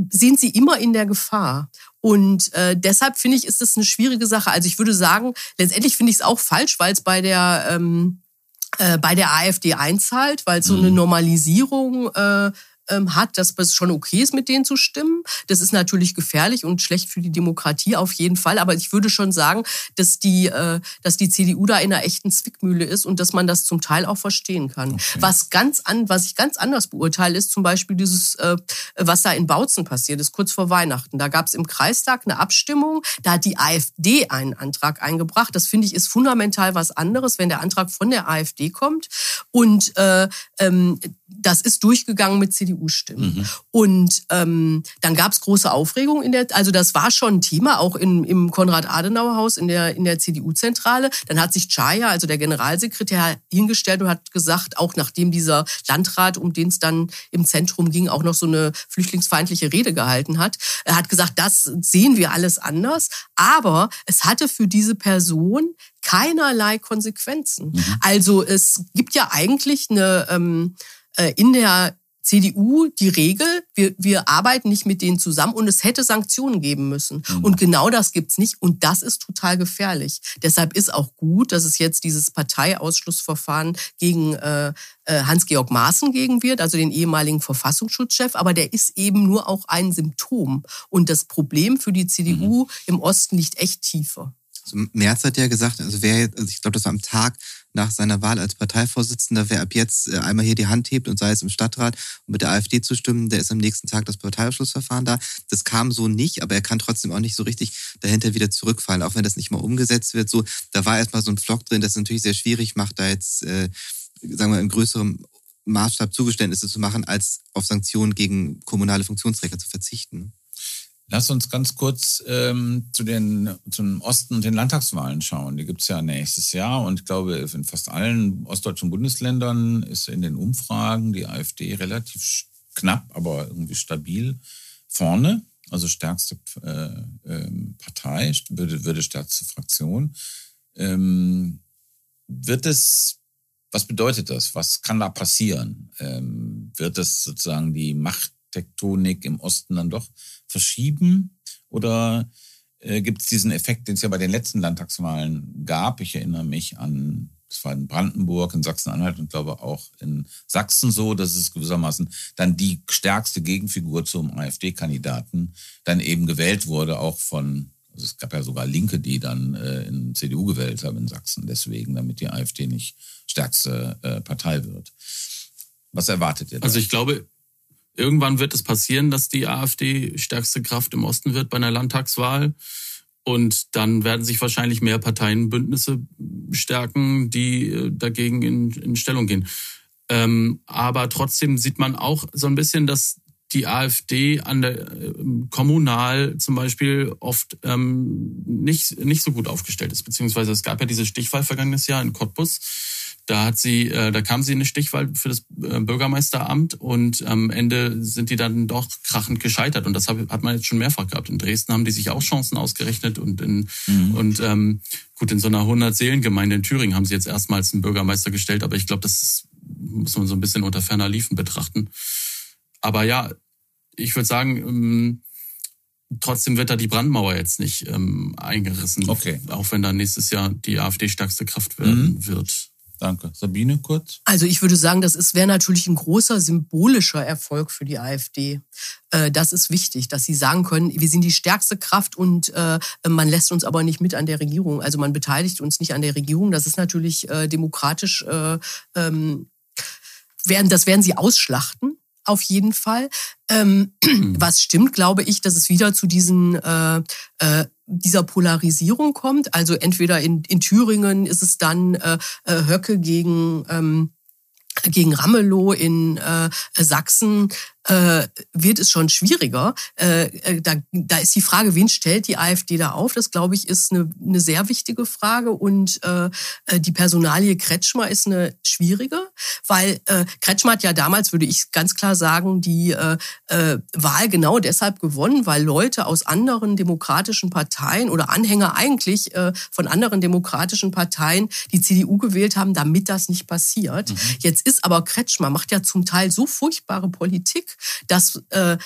sind sie immer in der Gefahr. Und äh, deshalb finde ich, ist das eine schwierige Sache. Also ich würde sagen, letztendlich finde ich es auch falsch, weil es bei der ähm, äh, bei der AfD einzahlt, weil so eine mhm. Normalisierung äh, hat, dass es schon okay ist, mit denen zu stimmen. Das ist natürlich gefährlich und schlecht für die Demokratie auf jeden Fall. Aber ich würde schon sagen, dass die, äh, dass die CDU da in einer echten Zwickmühle ist und dass man das zum Teil auch verstehen kann. Okay. Was ganz an, was ich ganz anders beurteile, ist zum Beispiel dieses, äh, was da in Bautzen passiert ist, kurz vor Weihnachten. Da gab es im Kreistag eine Abstimmung, da hat die AfD einen Antrag eingebracht. Das finde ich ist fundamental was anderes, wenn der Antrag von der AfD kommt. Und äh, ähm, das ist durchgegangen mit CDU-Stimmen. Mhm. Und ähm, dann gab es große Aufregung in der, also das war schon ein Thema, auch in, im Konrad-Adenauer-Haus in der, in der CDU-Zentrale. Dann hat sich Chaya, also der Generalsekretär, hingestellt und hat gesagt, auch nachdem dieser Landrat, um den es dann im Zentrum ging, auch noch so eine flüchtlingsfeindliche Rede gehalten hat, er hat gesagt, das sehen wir alles anders. Aber es hatte für diese Person keinerlei Konsequenzen. Mhm. Also es gibt ja eigentlich eine ähm, äh, in der CDU die Regel, wir, wir arbeiten nicht mit denen zusammen und es hätte Sanktionen geben müssen. Mhm. Und genau das gibt's nicht und das ist total gefährlich. Deshalb ist auch gut, dass es jetzt dieses Parteiausschlussverfahren gegen äh, äh, Hans-Georg Maaßen gegen wird, also den ehemaligen Verfassungsschutzchef, aber der ist eben nur auch ein Symptom. Und das Problem für die CDU mhm. im Osten liegt echt tiefer. Merz hat ja gesagt, also wer, also ich glaube, das war am Tag nach seiner Wahl als Parteivorsitzender, wer ab jetzt äh, einmal hier die Hand hebt und sei es im Stadtrat, um mit der AfD zu stimmen, der ist am nächsten Tag das Parteiausschlussverfahren da. Das kam so nicht, aber er kann trotzdem auch nicht so richtig dahinter wieder zurückfallen, auch wenn das nicht mal umgesetzt wird. So, da war erstmal so ein Flock drin, das natürlich sehr schwierig macht, da jetzt, äh, sagen wir, in größerem Maßstab Zugeständnisse zu machen, als auf Sanktionen gegen kommunale Funktionsträger zu verzichten. Lass uns ganz kurz ähm, zu den, zum Osten und den Landtagswahlen schauen. Die gibt es ja nächstes Jahr und ich glaube, in fast allen ostdeutschen Bundesländern ist in den Umfragen die AfD relativ knapp, aber irgendwie stabil vorne. Also stärkste äh, ähm, Partei, würde, würde stärkste Fraktion. Ähm, wird es, was bedeutet das? Was kann da passieren? Ähm, wird es sozusagen die Machttektonik im Osten dann doch verschieben? Oder äh, gibt es diesen Effekt, den es ja bei den letzten Landtagswahlen gab? Ich erinnere mich an, das war in Brandenburg, in Sachsen-Anhalt und glaube auch in Sachsen so, dass es gewissermaßen dann die stärkste Gegenfigur zum AfD-Kandidaten dann eben gewählt wurde, auch von also es gab ja sogar Linke, die dann äh, in CDU gewählt haben in Sachsen, deswegen, damit die AfD nicht stärkste äh, Partei wird. Was erwartet ihr? Da? Also ich glaube, Irgendwann wird es passieren, dass die AfD stärkste Kraft im Osten wird bei einer Landtagswahl. Und dann werden sich wahrscheinlich mehr Parteienbündnisse stärken, die äh, dagegen in, in Stellung gehen. Ähm, aber trotzdem sieht man auch so ein bisschen, dass die AfD an der äh, kommunal zum Beispiel oft ähm, nicht, nicht so gut aufgestellt ist. Beziehungsweise es gab ja diese Stichwahl vergangenes Jahr in Cottbus da hat sie, äh, da kam sie in eine Stichwahl für das äh, Bürgermeisteramt und am Ende sind die dann doch krachend gescheitert. Und das hat man jetzt schon mehrfach gehabt. In Dresden haben die sich auch Chancen ausgerechnet und in mhm. und ähm, gut in so einer 100 Seelengemeinde in Thüringen haben sie jetzt erstmals einen Bürgermeister gestellt. Aber ich glaube, das ist, muss man so ein bisschen unter ferner Liefen betrachten. Aber ja, ich würde sagen, ähm, trotzdem wird da die Brandmauer jetzt nicht ähm, eingerissen. Okay. Auch wenn da nächstes Jahr die AfD stärkste Kraft werden mhm. wird. Danke. Sabine, kurz? Also ich würde sagen, das wäre natürlich ein großer symbolischer Erfolg für die AfD. Äh, das ist wichtig, dass sie sagen können, wir sind die stärkste Kraft und äh, man lässt uns aber nicht mit an der Regierung. Also man beteiligt uns nicht an der Regierung. Das ist natürlich äh, demokratisch, ähm, das werden sie ausschlachten auf jeden Fall. Ähm, mhm. Was stimmt, glaube ich, dass es wieder zu diesen äh, äh, dieser Polarisierung kommt. Also entweder in, in Thüringen ist es dann äh, äh Höcke gegen ähm, gegen Ramelow in äh, Sachsen äh, wird es schon schwieriger. Äh, äh, da, da ist die Frage, wen stellt die AfD da auf? Das, glaube ich, ist eine, eine sehr wichtige Frage. Und äh, äh, die Personalie Kretschmer ist eine schwierige, weil äh, Kretschmer hat ja damals, würde ich ganz klar sagen, die äh, äh, Wahl genau deshalb gewonnen, weil Leute aus anderen demokratischen Parteien oder Anhänger eigentlich äh, von anderen demokratischen Parteien die CDU gewählt haben, damit das nicht passiert. Mhm. Jetzt ist aber Kretschmer, macht ja zum Teil so furchtbare Politik, dass, äh,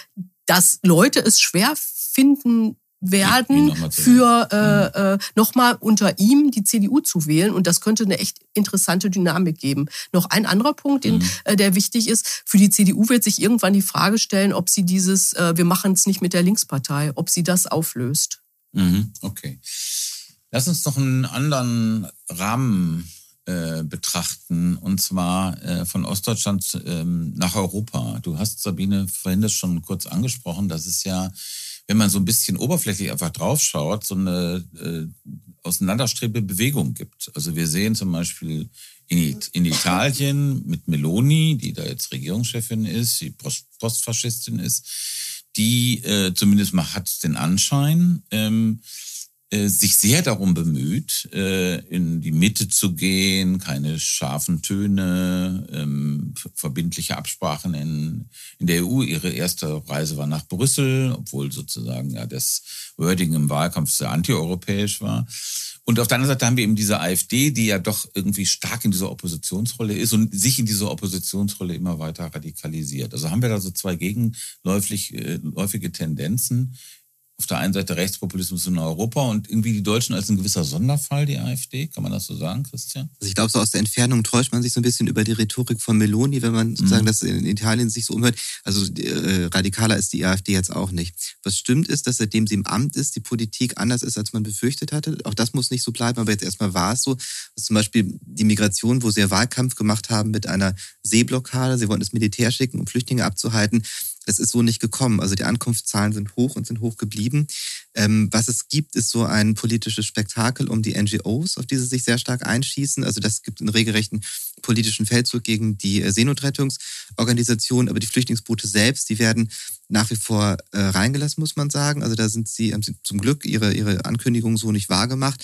dass Leute es schwer finden werden, noch für äh, mhm. äh, nochmal unter ihm die CDU zu wählen. Und das könnte eine echt interessante Dynamik geben. Noch ein anderer Punkt, den, mhm. äh, der wichtig ist, für die CDU wird sich irgendwann die Frage stellen, ob sie dieses, äh, wir machen es nicht mit der Linkspartei, ob sie das auflöst. Mhm. Okay. Lass uns noch einen anderen Rahmen äh, betrachten, und zwar äh, von Ostdeutschland ähm, nach Europa. Du hast, Sabine, vorhin das schon kurz angesprochen, dass es ja, wenn man so ein bisschen oberflächlich einfach draufschaut, so eine äh, auseinanderstrebende Bewegung gibt. Also wir sehen zum Beispiel in, in Italien mit Meloni, die da jetzt Regierungschefin ist, die Postfaschistin ist, die äh, zumindest mal hat den Anschein, ähm, äh, sich sehr darum bemüht, äh, in die Mitte zu gehen, keine scharfen Töne, ähm, verbindliche Absprachen in, in der EU. Ihre erste Reise war nach Brüssel, obwohl sozusagen ja das Wording im Wahlkampf sehr antieuropäisch war. Und auf der anderen Seite haben wir eben diese AfD, die ja doch irgendwie stark in dieser Oppositionsrolle ist und sich in dieser Oppositionsrolle immer weiter radikalisiert. Also haben wir da so zwei gegenläufige Tendenzen, auf der einen Seite Rechtspopulismus in Europa und irgendwie die Deutschen als ein gewisser Sonderfall, die AfD. Kann man das so sagen, Christian? Also ich glaube, so aus der Entfernung täuscht man sich so ein bisschen über die Rhetorik von Meloni, wenn man sozusagen mhm. das in Italien sich so umhört. Also äh, radikaler ist die AfD jetzt auch nicht. Was stimmt ist, dass seitdem sie im Amt ist, die Politik anders ist, als man befürchtet hatte. Auch das muss nicht so bleiben, aber jetzt erstmal war es so. Also zum Beispiel die Migration, wo sie ja Wahlkampf gemacht haben mit einer Seeblockade. Sie wollten das Militär schicken, um Flüchtlinge abzuhalten. Das ist so nicht gekommen. Also die Ankunftszahlen sind hoch und sind hoch geblieben. Ähm, was es gibt, ist so ein politisches Spektakel um die NGOs, auf die sie sich sehr stark einschießen. Also das gibt einen regelrechten politischen Feldzug gegen die äh, Seenotrettungsorganisation, aber die Flüchtlingsboote selbst, die werden nach wie vor äh, reingelassen, muss man sagen. Also da sind sie, haben sie zum Glück ihre, ihre Ankündigung so nicht wahrgemacht.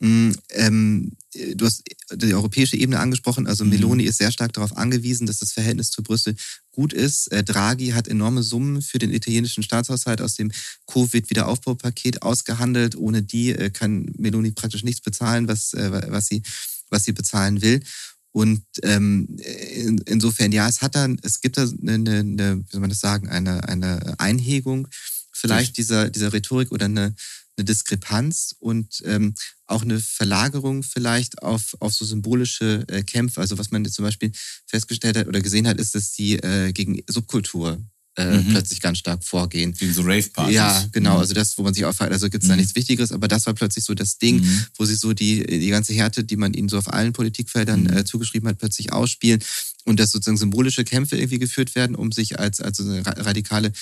Mm, ähm, du hast die europäische Ebene angesprochen. Also mhm. Meloni ist sehr stark darauf angewiesen, dass das Verhältnis zu Brüssel gut ist. Äh, Draghi hat enorme Summen für den italienischen Staatshaushalt aus dem Covid-Wiederaufbaupaket ausgehandelt. Ohne die äh, kann Meloni praktisch nichts bezahlen, was, äh, was, sie, was sie bezahlen will. Und ähm, in, insofern, ja, es hat dann, es gibt da eine, eine, wie soll man das sagen, eine, eine Einhegung vielleicht dieser, dieser Rhetorik oder eine, eine Diskrepanz und ähm, auch eine Verlagerung vielleicht auf, auf so symbolische äh, Kämpfe. Also was man jetzt zum Beispiel festgestellt hat oder gesehen hat, ist, dass die äh, gegen Subkultur äh, mhm. plötzlich ganz stark vorgehen. Gegen so Rave-Partys. Ja, genau. Mhm. Also das, wo man sich auffällt, also gibt es mhm. da nichts Wichtigeres, aber das war plötzlich so das Ding, mhm. wo sie so die, die ganze Härte, die man ihnen so auf allen Politikfeldern mhm. äh, zugeschrieben hat, plötzlich ausspielen und dass sozusagen symbolische Kämpfe irgendwie geführt werden, um sich als, als eine radikale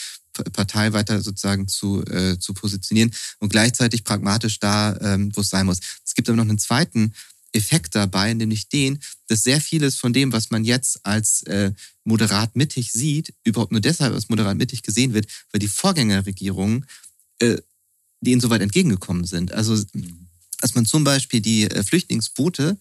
Partei weiter sozusagen zu, äh, zu positionieren und gleichzeitig pragmatisch da, ähm, wo es sein muss. Es gibt aber noch einen zweiten Effekt dabei, nämlich den, dass sehr vieles von dem, was man jetzt als äh, moderat mittig sieht, überhaupt nur deshalb als moderat mittig gesehen wird, weil die Vorgängerregierungen äh, denen so weit entgegengekommen sind. Also, dass man zum Beispiel die äh, Flüchtlingsboote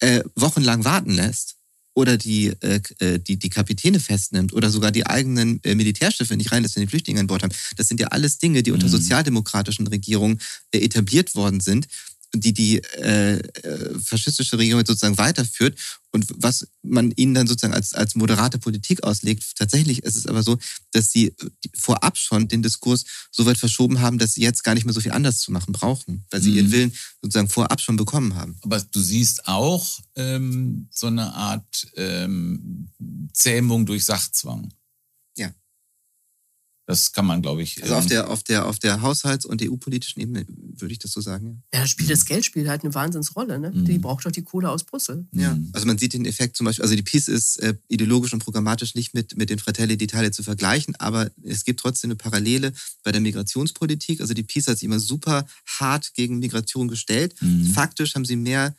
äh, wochenlang warten lässt oder die, äh, äh, die, die Kapitäne festnimmt oder sogar die eigenen äh, Militärschiffe nicht reinlässt, wenn die Flüchtlinge an Bord haben. Das sind ja alles Dinge, die unter mhm. sozialdemokratischen Regierungen äh, etabliert worden sind die die äh, äh, faschistische Regierung sozusagen weiterführt und was man ihnen dann sozusagen als, als moderate Politik auslegt. Tatsächlich ist es aber so, dass sie vorab schon den Diskurs so weit verschoben haben, dass sie jetzt gar nicht mehr so viel anders zu machen brauchen, weil sie mhm. ihren Willen sozusagen vorab schon bekommen haben. Aber du siehst auch ähm, so eine Art ähm, Zähmung durch Sachzwang. Das kann man, glaube ich. Also auf ähm, der, auf der, auf der Haushalts- und EU-politischen Ebene würde ich das so sagen. Ja, das spielt das Geld spielt halt eine Wahnsinnsrolle. Ne? Mhm. Die braucht doch die Kohle aus Brüssel. Ja, mhm. also man sieht den Effekt zum Beispiel, also die Peace ist äh, ideologisch und programmatisch nicht mit, mit den Fratelli d'Italia zu vergleichen, aber es gibt trotzdem eine Parallele bei der Migrationspolitik. Also die Peace hat sich immer super hart gegen Migration gestellt. Mhm. Faktisch haben sie mehr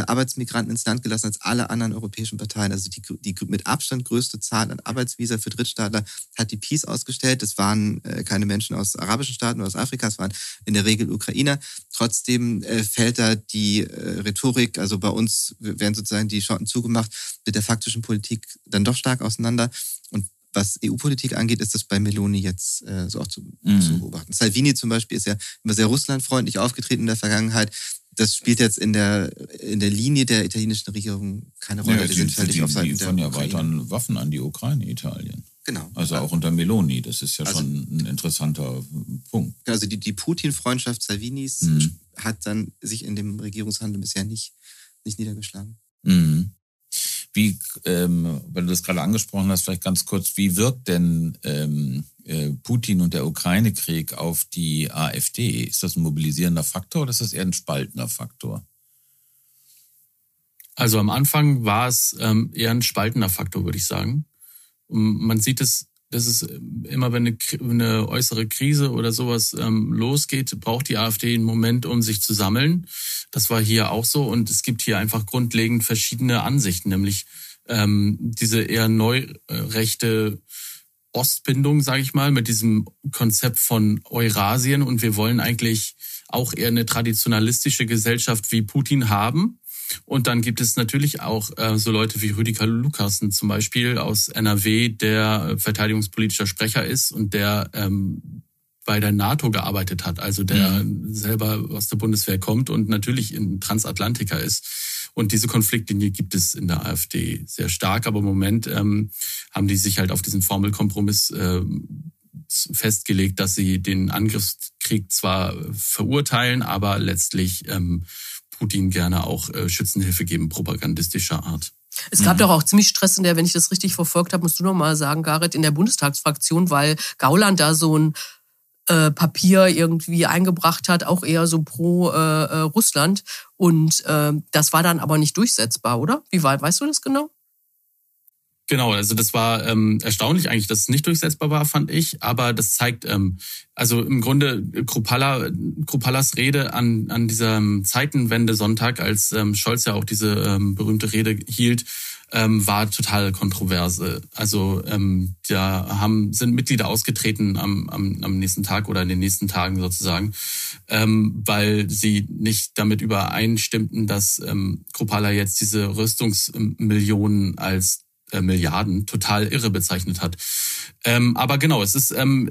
Arbeitsmigranten ins Land gelassen als alle anderen europäischen Parteien. Also die, die mit Abstand größte Zahl an Arbeitsvisa für Drittstaatler hat die Peace ausgestellt. Das waren äh, keine Menschen aus arabischen Staaten oder aus Afrika, es waren in der Regel Ukrainer. Trotzdem äh, fällt da die äh, Rhetorik, also bei uns werden sozusagen die Schotten zugemacht, mit der faktischen Politik dann doch stark auseinander. Und was EU-Politik angeht, ist das bei Meloni jetzt äh, so auch zu, mhm. zu beobachten. Salvini zum Beispiel ist ja immer sehr russlandfreundlich aufgetreten in der Vergangenheit das spielt jetzt in der, in der Linie der italienischen Regierung keine Rolle. Ja, die, sind völlig die, auf Seiten die liefern ja weiter Waffen an die Ukraine, Italien. Genau. Also auch unter Meloni, das ist ja also, schon ein interessanter Punkt. Also die, die Putin-Freundschaft Salvinis mhm. hat dann sich in dem Regierungshandel bisher nicht, nicht niedergeschlagen. Mhm. Wie, ähm, weil du das gerade angesprochen hast, vielleicht ganz kurz, wie wirkt denn ähm, äh, Putin und der Ukraine-Krieg auf die AfD? Ist das ein mobilisierender Faktor oder ist das eher ein spaltender Faktor? Also am Anfang war es ähm, eher ein spaltender Faktor, würde ich sagen. Man sieht es, dass es immer, wenn eine, eine äußere Krise oder sowas ähm, losgeht, braucht die AfD einen Moment, um sich zu sammeln. Das war hier auch so und es gibt hier einfach grundlegend verschiedene Ansichten, nämlich ähm, diese eher neurechte Ostbindung, sage ich mal, mit diesem Konzept von Eurasien und wir wollen eigentlich auch eher eine traditionalistische Gesellschaft wie Putin haben. Und dann gibt es natürlich auch äh, so Leute wie Rüdiger Lukassen zum Beispiel aus NRW, der verteidigungspolitischer Sprecher ist und der ähm, bei der NATO gearbeitet hat, also der mhm. selber aus der Bundeswehr kommt und natürlich in Transatlantiker ist. Und diese Konfliktlinie gibt es in der AfD sehr stark, aber im Moment ähm, haben die sich halt auf diesen Formelkompromiss äh, festgelegt, dass sie den Angriffskrieg zwar verurteilen, aber letztlich ähm, Putin gerne auch äh, Schützenhilfe geben, propagandistischer Art. Es gab mhm. doch auch ziemlich Stress in der, wenn ich das richtig verfolgt habe, musst du noch mal sagen, Gareth, in der Bundestagsfraktion, weil Gauland da so ein äh, Papier irgendwie eingebracht hat, auch eher so pro äh, äh, Russland. Und äh, das war dann aber nicht durchsetzbar, oder? Wie weit, weißt du das genau? Genau, also das war ähm, erstaunlich eigentlich, dass es nicht durchsetzbar war, fand ich. Aber das zeigt, ähm, also im Grunde Kruppalla, Krupallas Rede an, an diesem Zeitenwende-Sonntag, als ähm, Scholz ja auch diese ähm, berühmte Rede hielt, ähm, war total kontroverse. Also ähm, da haben sind Mitglieder ausgetreten am, am, am nächsten Tag oder in den nächsten Tagen sozusagen, ähm, weil sie nicht damit übereinstimmten, dass ähm, Kruppalla jetzt diese Rüstungsmillionen als äh, Milliarden total irre bezeichnet hat. Ähm, aber genau, es ist, ähm,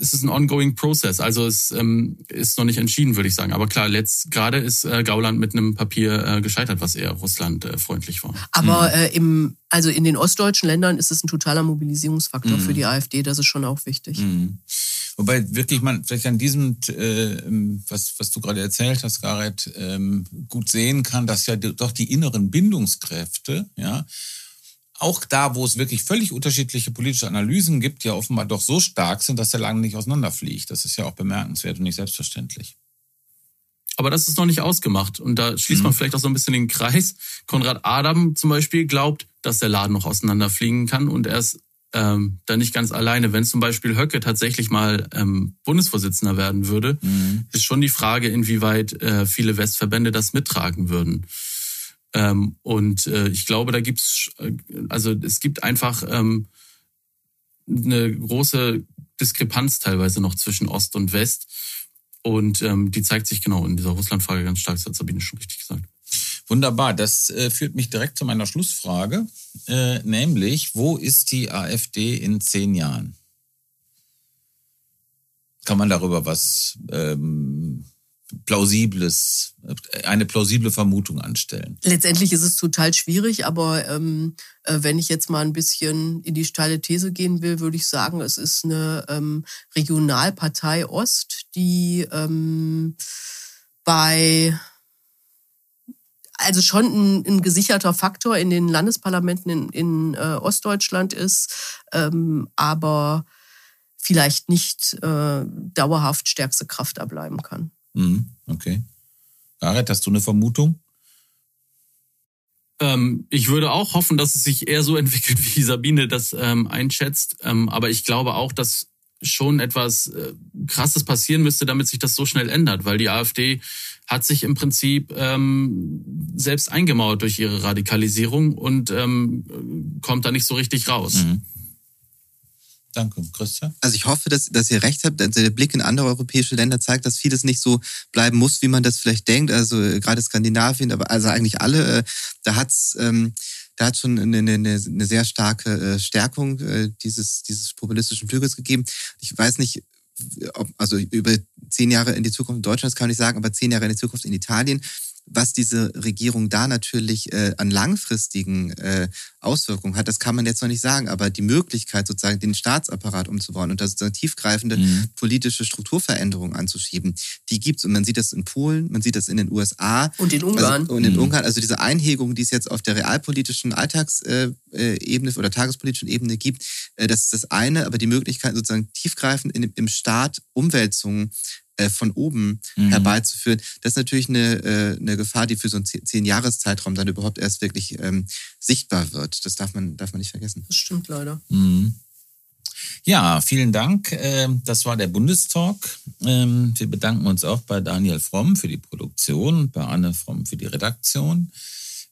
es ist ein ongoing process. Also es ähm, ist noch nicht entschieden, würde ich sagen. Aber klar, letzt gerade ist äh, Gauland mit einem Papier äh, gescheitert, was eher Russland äh, freundlich war. Aber mhm. äh, im, also in den ostdeutschen Ländern ist es ein totaler Mobilisierungsfaktor mhm. für die AfD. Das ist schon auch wichtig. Mhm. Wobei wirklich man vielleicht an diesem, äh, was, was du gerade erzählt hast, Gareth, ähm, gut sehen kann, dass ja doch die inneren Bindungskräfte, ja, auch da, wo es wirklich völlig unterschiedliche politische Analysen gibt, ja offenbar doch so stark sind, dass der lange nicht auseinanderfliegt. Das ist ja auch bemerkenswert und nicht selbstverständlich. Aber das ist noch nicht ausgemacht. Und da schließt mhm. man vielleicht auch so ein bisschen den Kreis. Konrad Adam zum Beispiel glaubt, dass der Laden noch auseinanderfliegen kann und er ist ähm, da nicht ganz alleine. Wenn zum Beispiel Höcke tatsächlich mal ähm, Bundesvorsitzender werden würde, mhm. ist schon die Frage, inwieweit äh, viele Westverbände das mittragen würden. Ähm, und äh, ich glaube, da gibt's, äh, also es gibt einfach ähm, eine große Diskrepanz teilweise noch zwischen Ost und West. Und ähm, die zeigt sich genau in dieser Russlandfrage ganz stark, das hat Sabine schon richtig gesagt. Wunderbar, das äh, führt mich direkt zu meiner Schlussfrage, äh, nämlich, wo ist die AfD in zehn Jahren? Kann man darüber was ähm, plausibles, eine plausible Vermutung anstellen. Letztendlich ist es total schwierig, aber ähm, äh, wenn ich jetzt mal ein bisschen in die steile These gehen will, würde ich sagen, es ist eine ähm, Regionalpartei Ost, die ähm, bei also schon ein, ein, gesicherter Faktor in den Landesparlamenten in, in äh, Ostdeutschland ist, ähm, aber vielleicht nicht äh, dauerhaft stärkste Kraft da bleiben kann. Mhm, okay. Gareth, hast du eine Vermutung? Ähm, ich würde auch hoffen, dass es sich eher so entwickelt, wie Sabine das ähm, einschätzt. Ähm, aber ich glaube auch, dass schon etwas äh, Krasses passieren müsste, damit sich das so schnell ändert, weil die AfD hat sich im Prinzip ähm, selbst eingemauert durch ihre Radikalisierung und ähm, kommt da nicht so richtig raus. Mhm. Danke, Christian. Also ich hoffe, dass, dass ihr recht habt. Also der Blick in andere europäische Länder zeigt, dass vieles nicht so bleiben muss, wie man das vielleicht denkt. Also äh, gerade Skandinavien, aber also eigentlich alle, äh, da hat's ähm, schon eine, eine, eine sehr starke äh, Stärkung äh, dieses, dieses populistischen Flügels gegeben. Ich weiß nicht, ob, also über zehn Jahre in die Zukunft in Deutschland kann ich sagen, aber zehn Jahre in die Zukunft in Italien was diese Regierung da natürlich äh, an langfristigen äh, Auswirkungen hat, das kann man jetzt noch nicht sagen. Aber die Möglichkeit, sozusagen den Staatsapparat umzubauen und da sozusagen tiefgreifende mhm. politische Strukturveränderungen anzuschieben, die gibt's Und man sieht das in Polen, man sieht das in den USA. Und in Ungarn. Also, und in mhm. Ungarn. Also diese Einhegung, die es jetzt auf der realpolitischen Alltagsebene äh, oder tagespolitischen Ebene gibt, äh, das ist das eine. Aber die Möglichkeit, sozusagen tiefgreifend in, im Staat Umwälzungen äh, von oben mhm. herbeizuführen, das ist natürlich eine, äh, eine Gefahr, die für so einen Zehn-Jahres-Zeitraum dann überhaupt erst wirklich ähm, sichtbar wird. Das darf man, darf man nicht vergessen. Das stimmt leider. Mhm. Ja, vielen Dank. Ähm, das war der Bundestalk. Ähm, wir bedanken uns auch bei Daniel Fromm für die Produktion und bei Anne Fromm für die Redaktion.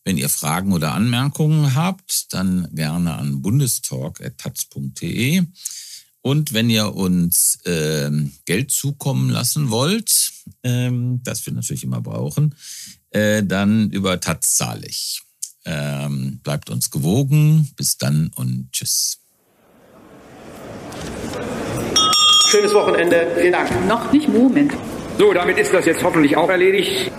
Wenn ihr Fragen oder Anmerkungen habt, dann gerne an bundestalk.taz.de. Und wenn ihr uns ähm, Geld zukommen lassen wollt, ähm, das wir natürlich immer brauchen, äh, dann über Tatzahlig. Ähm, bleibt uns gewogen. Bis dann und tschüss. Schönes Wochenende. Vielen Dank. Noch nicht Moment. So, damit ist das jetzt hoffentlich auch erledigt.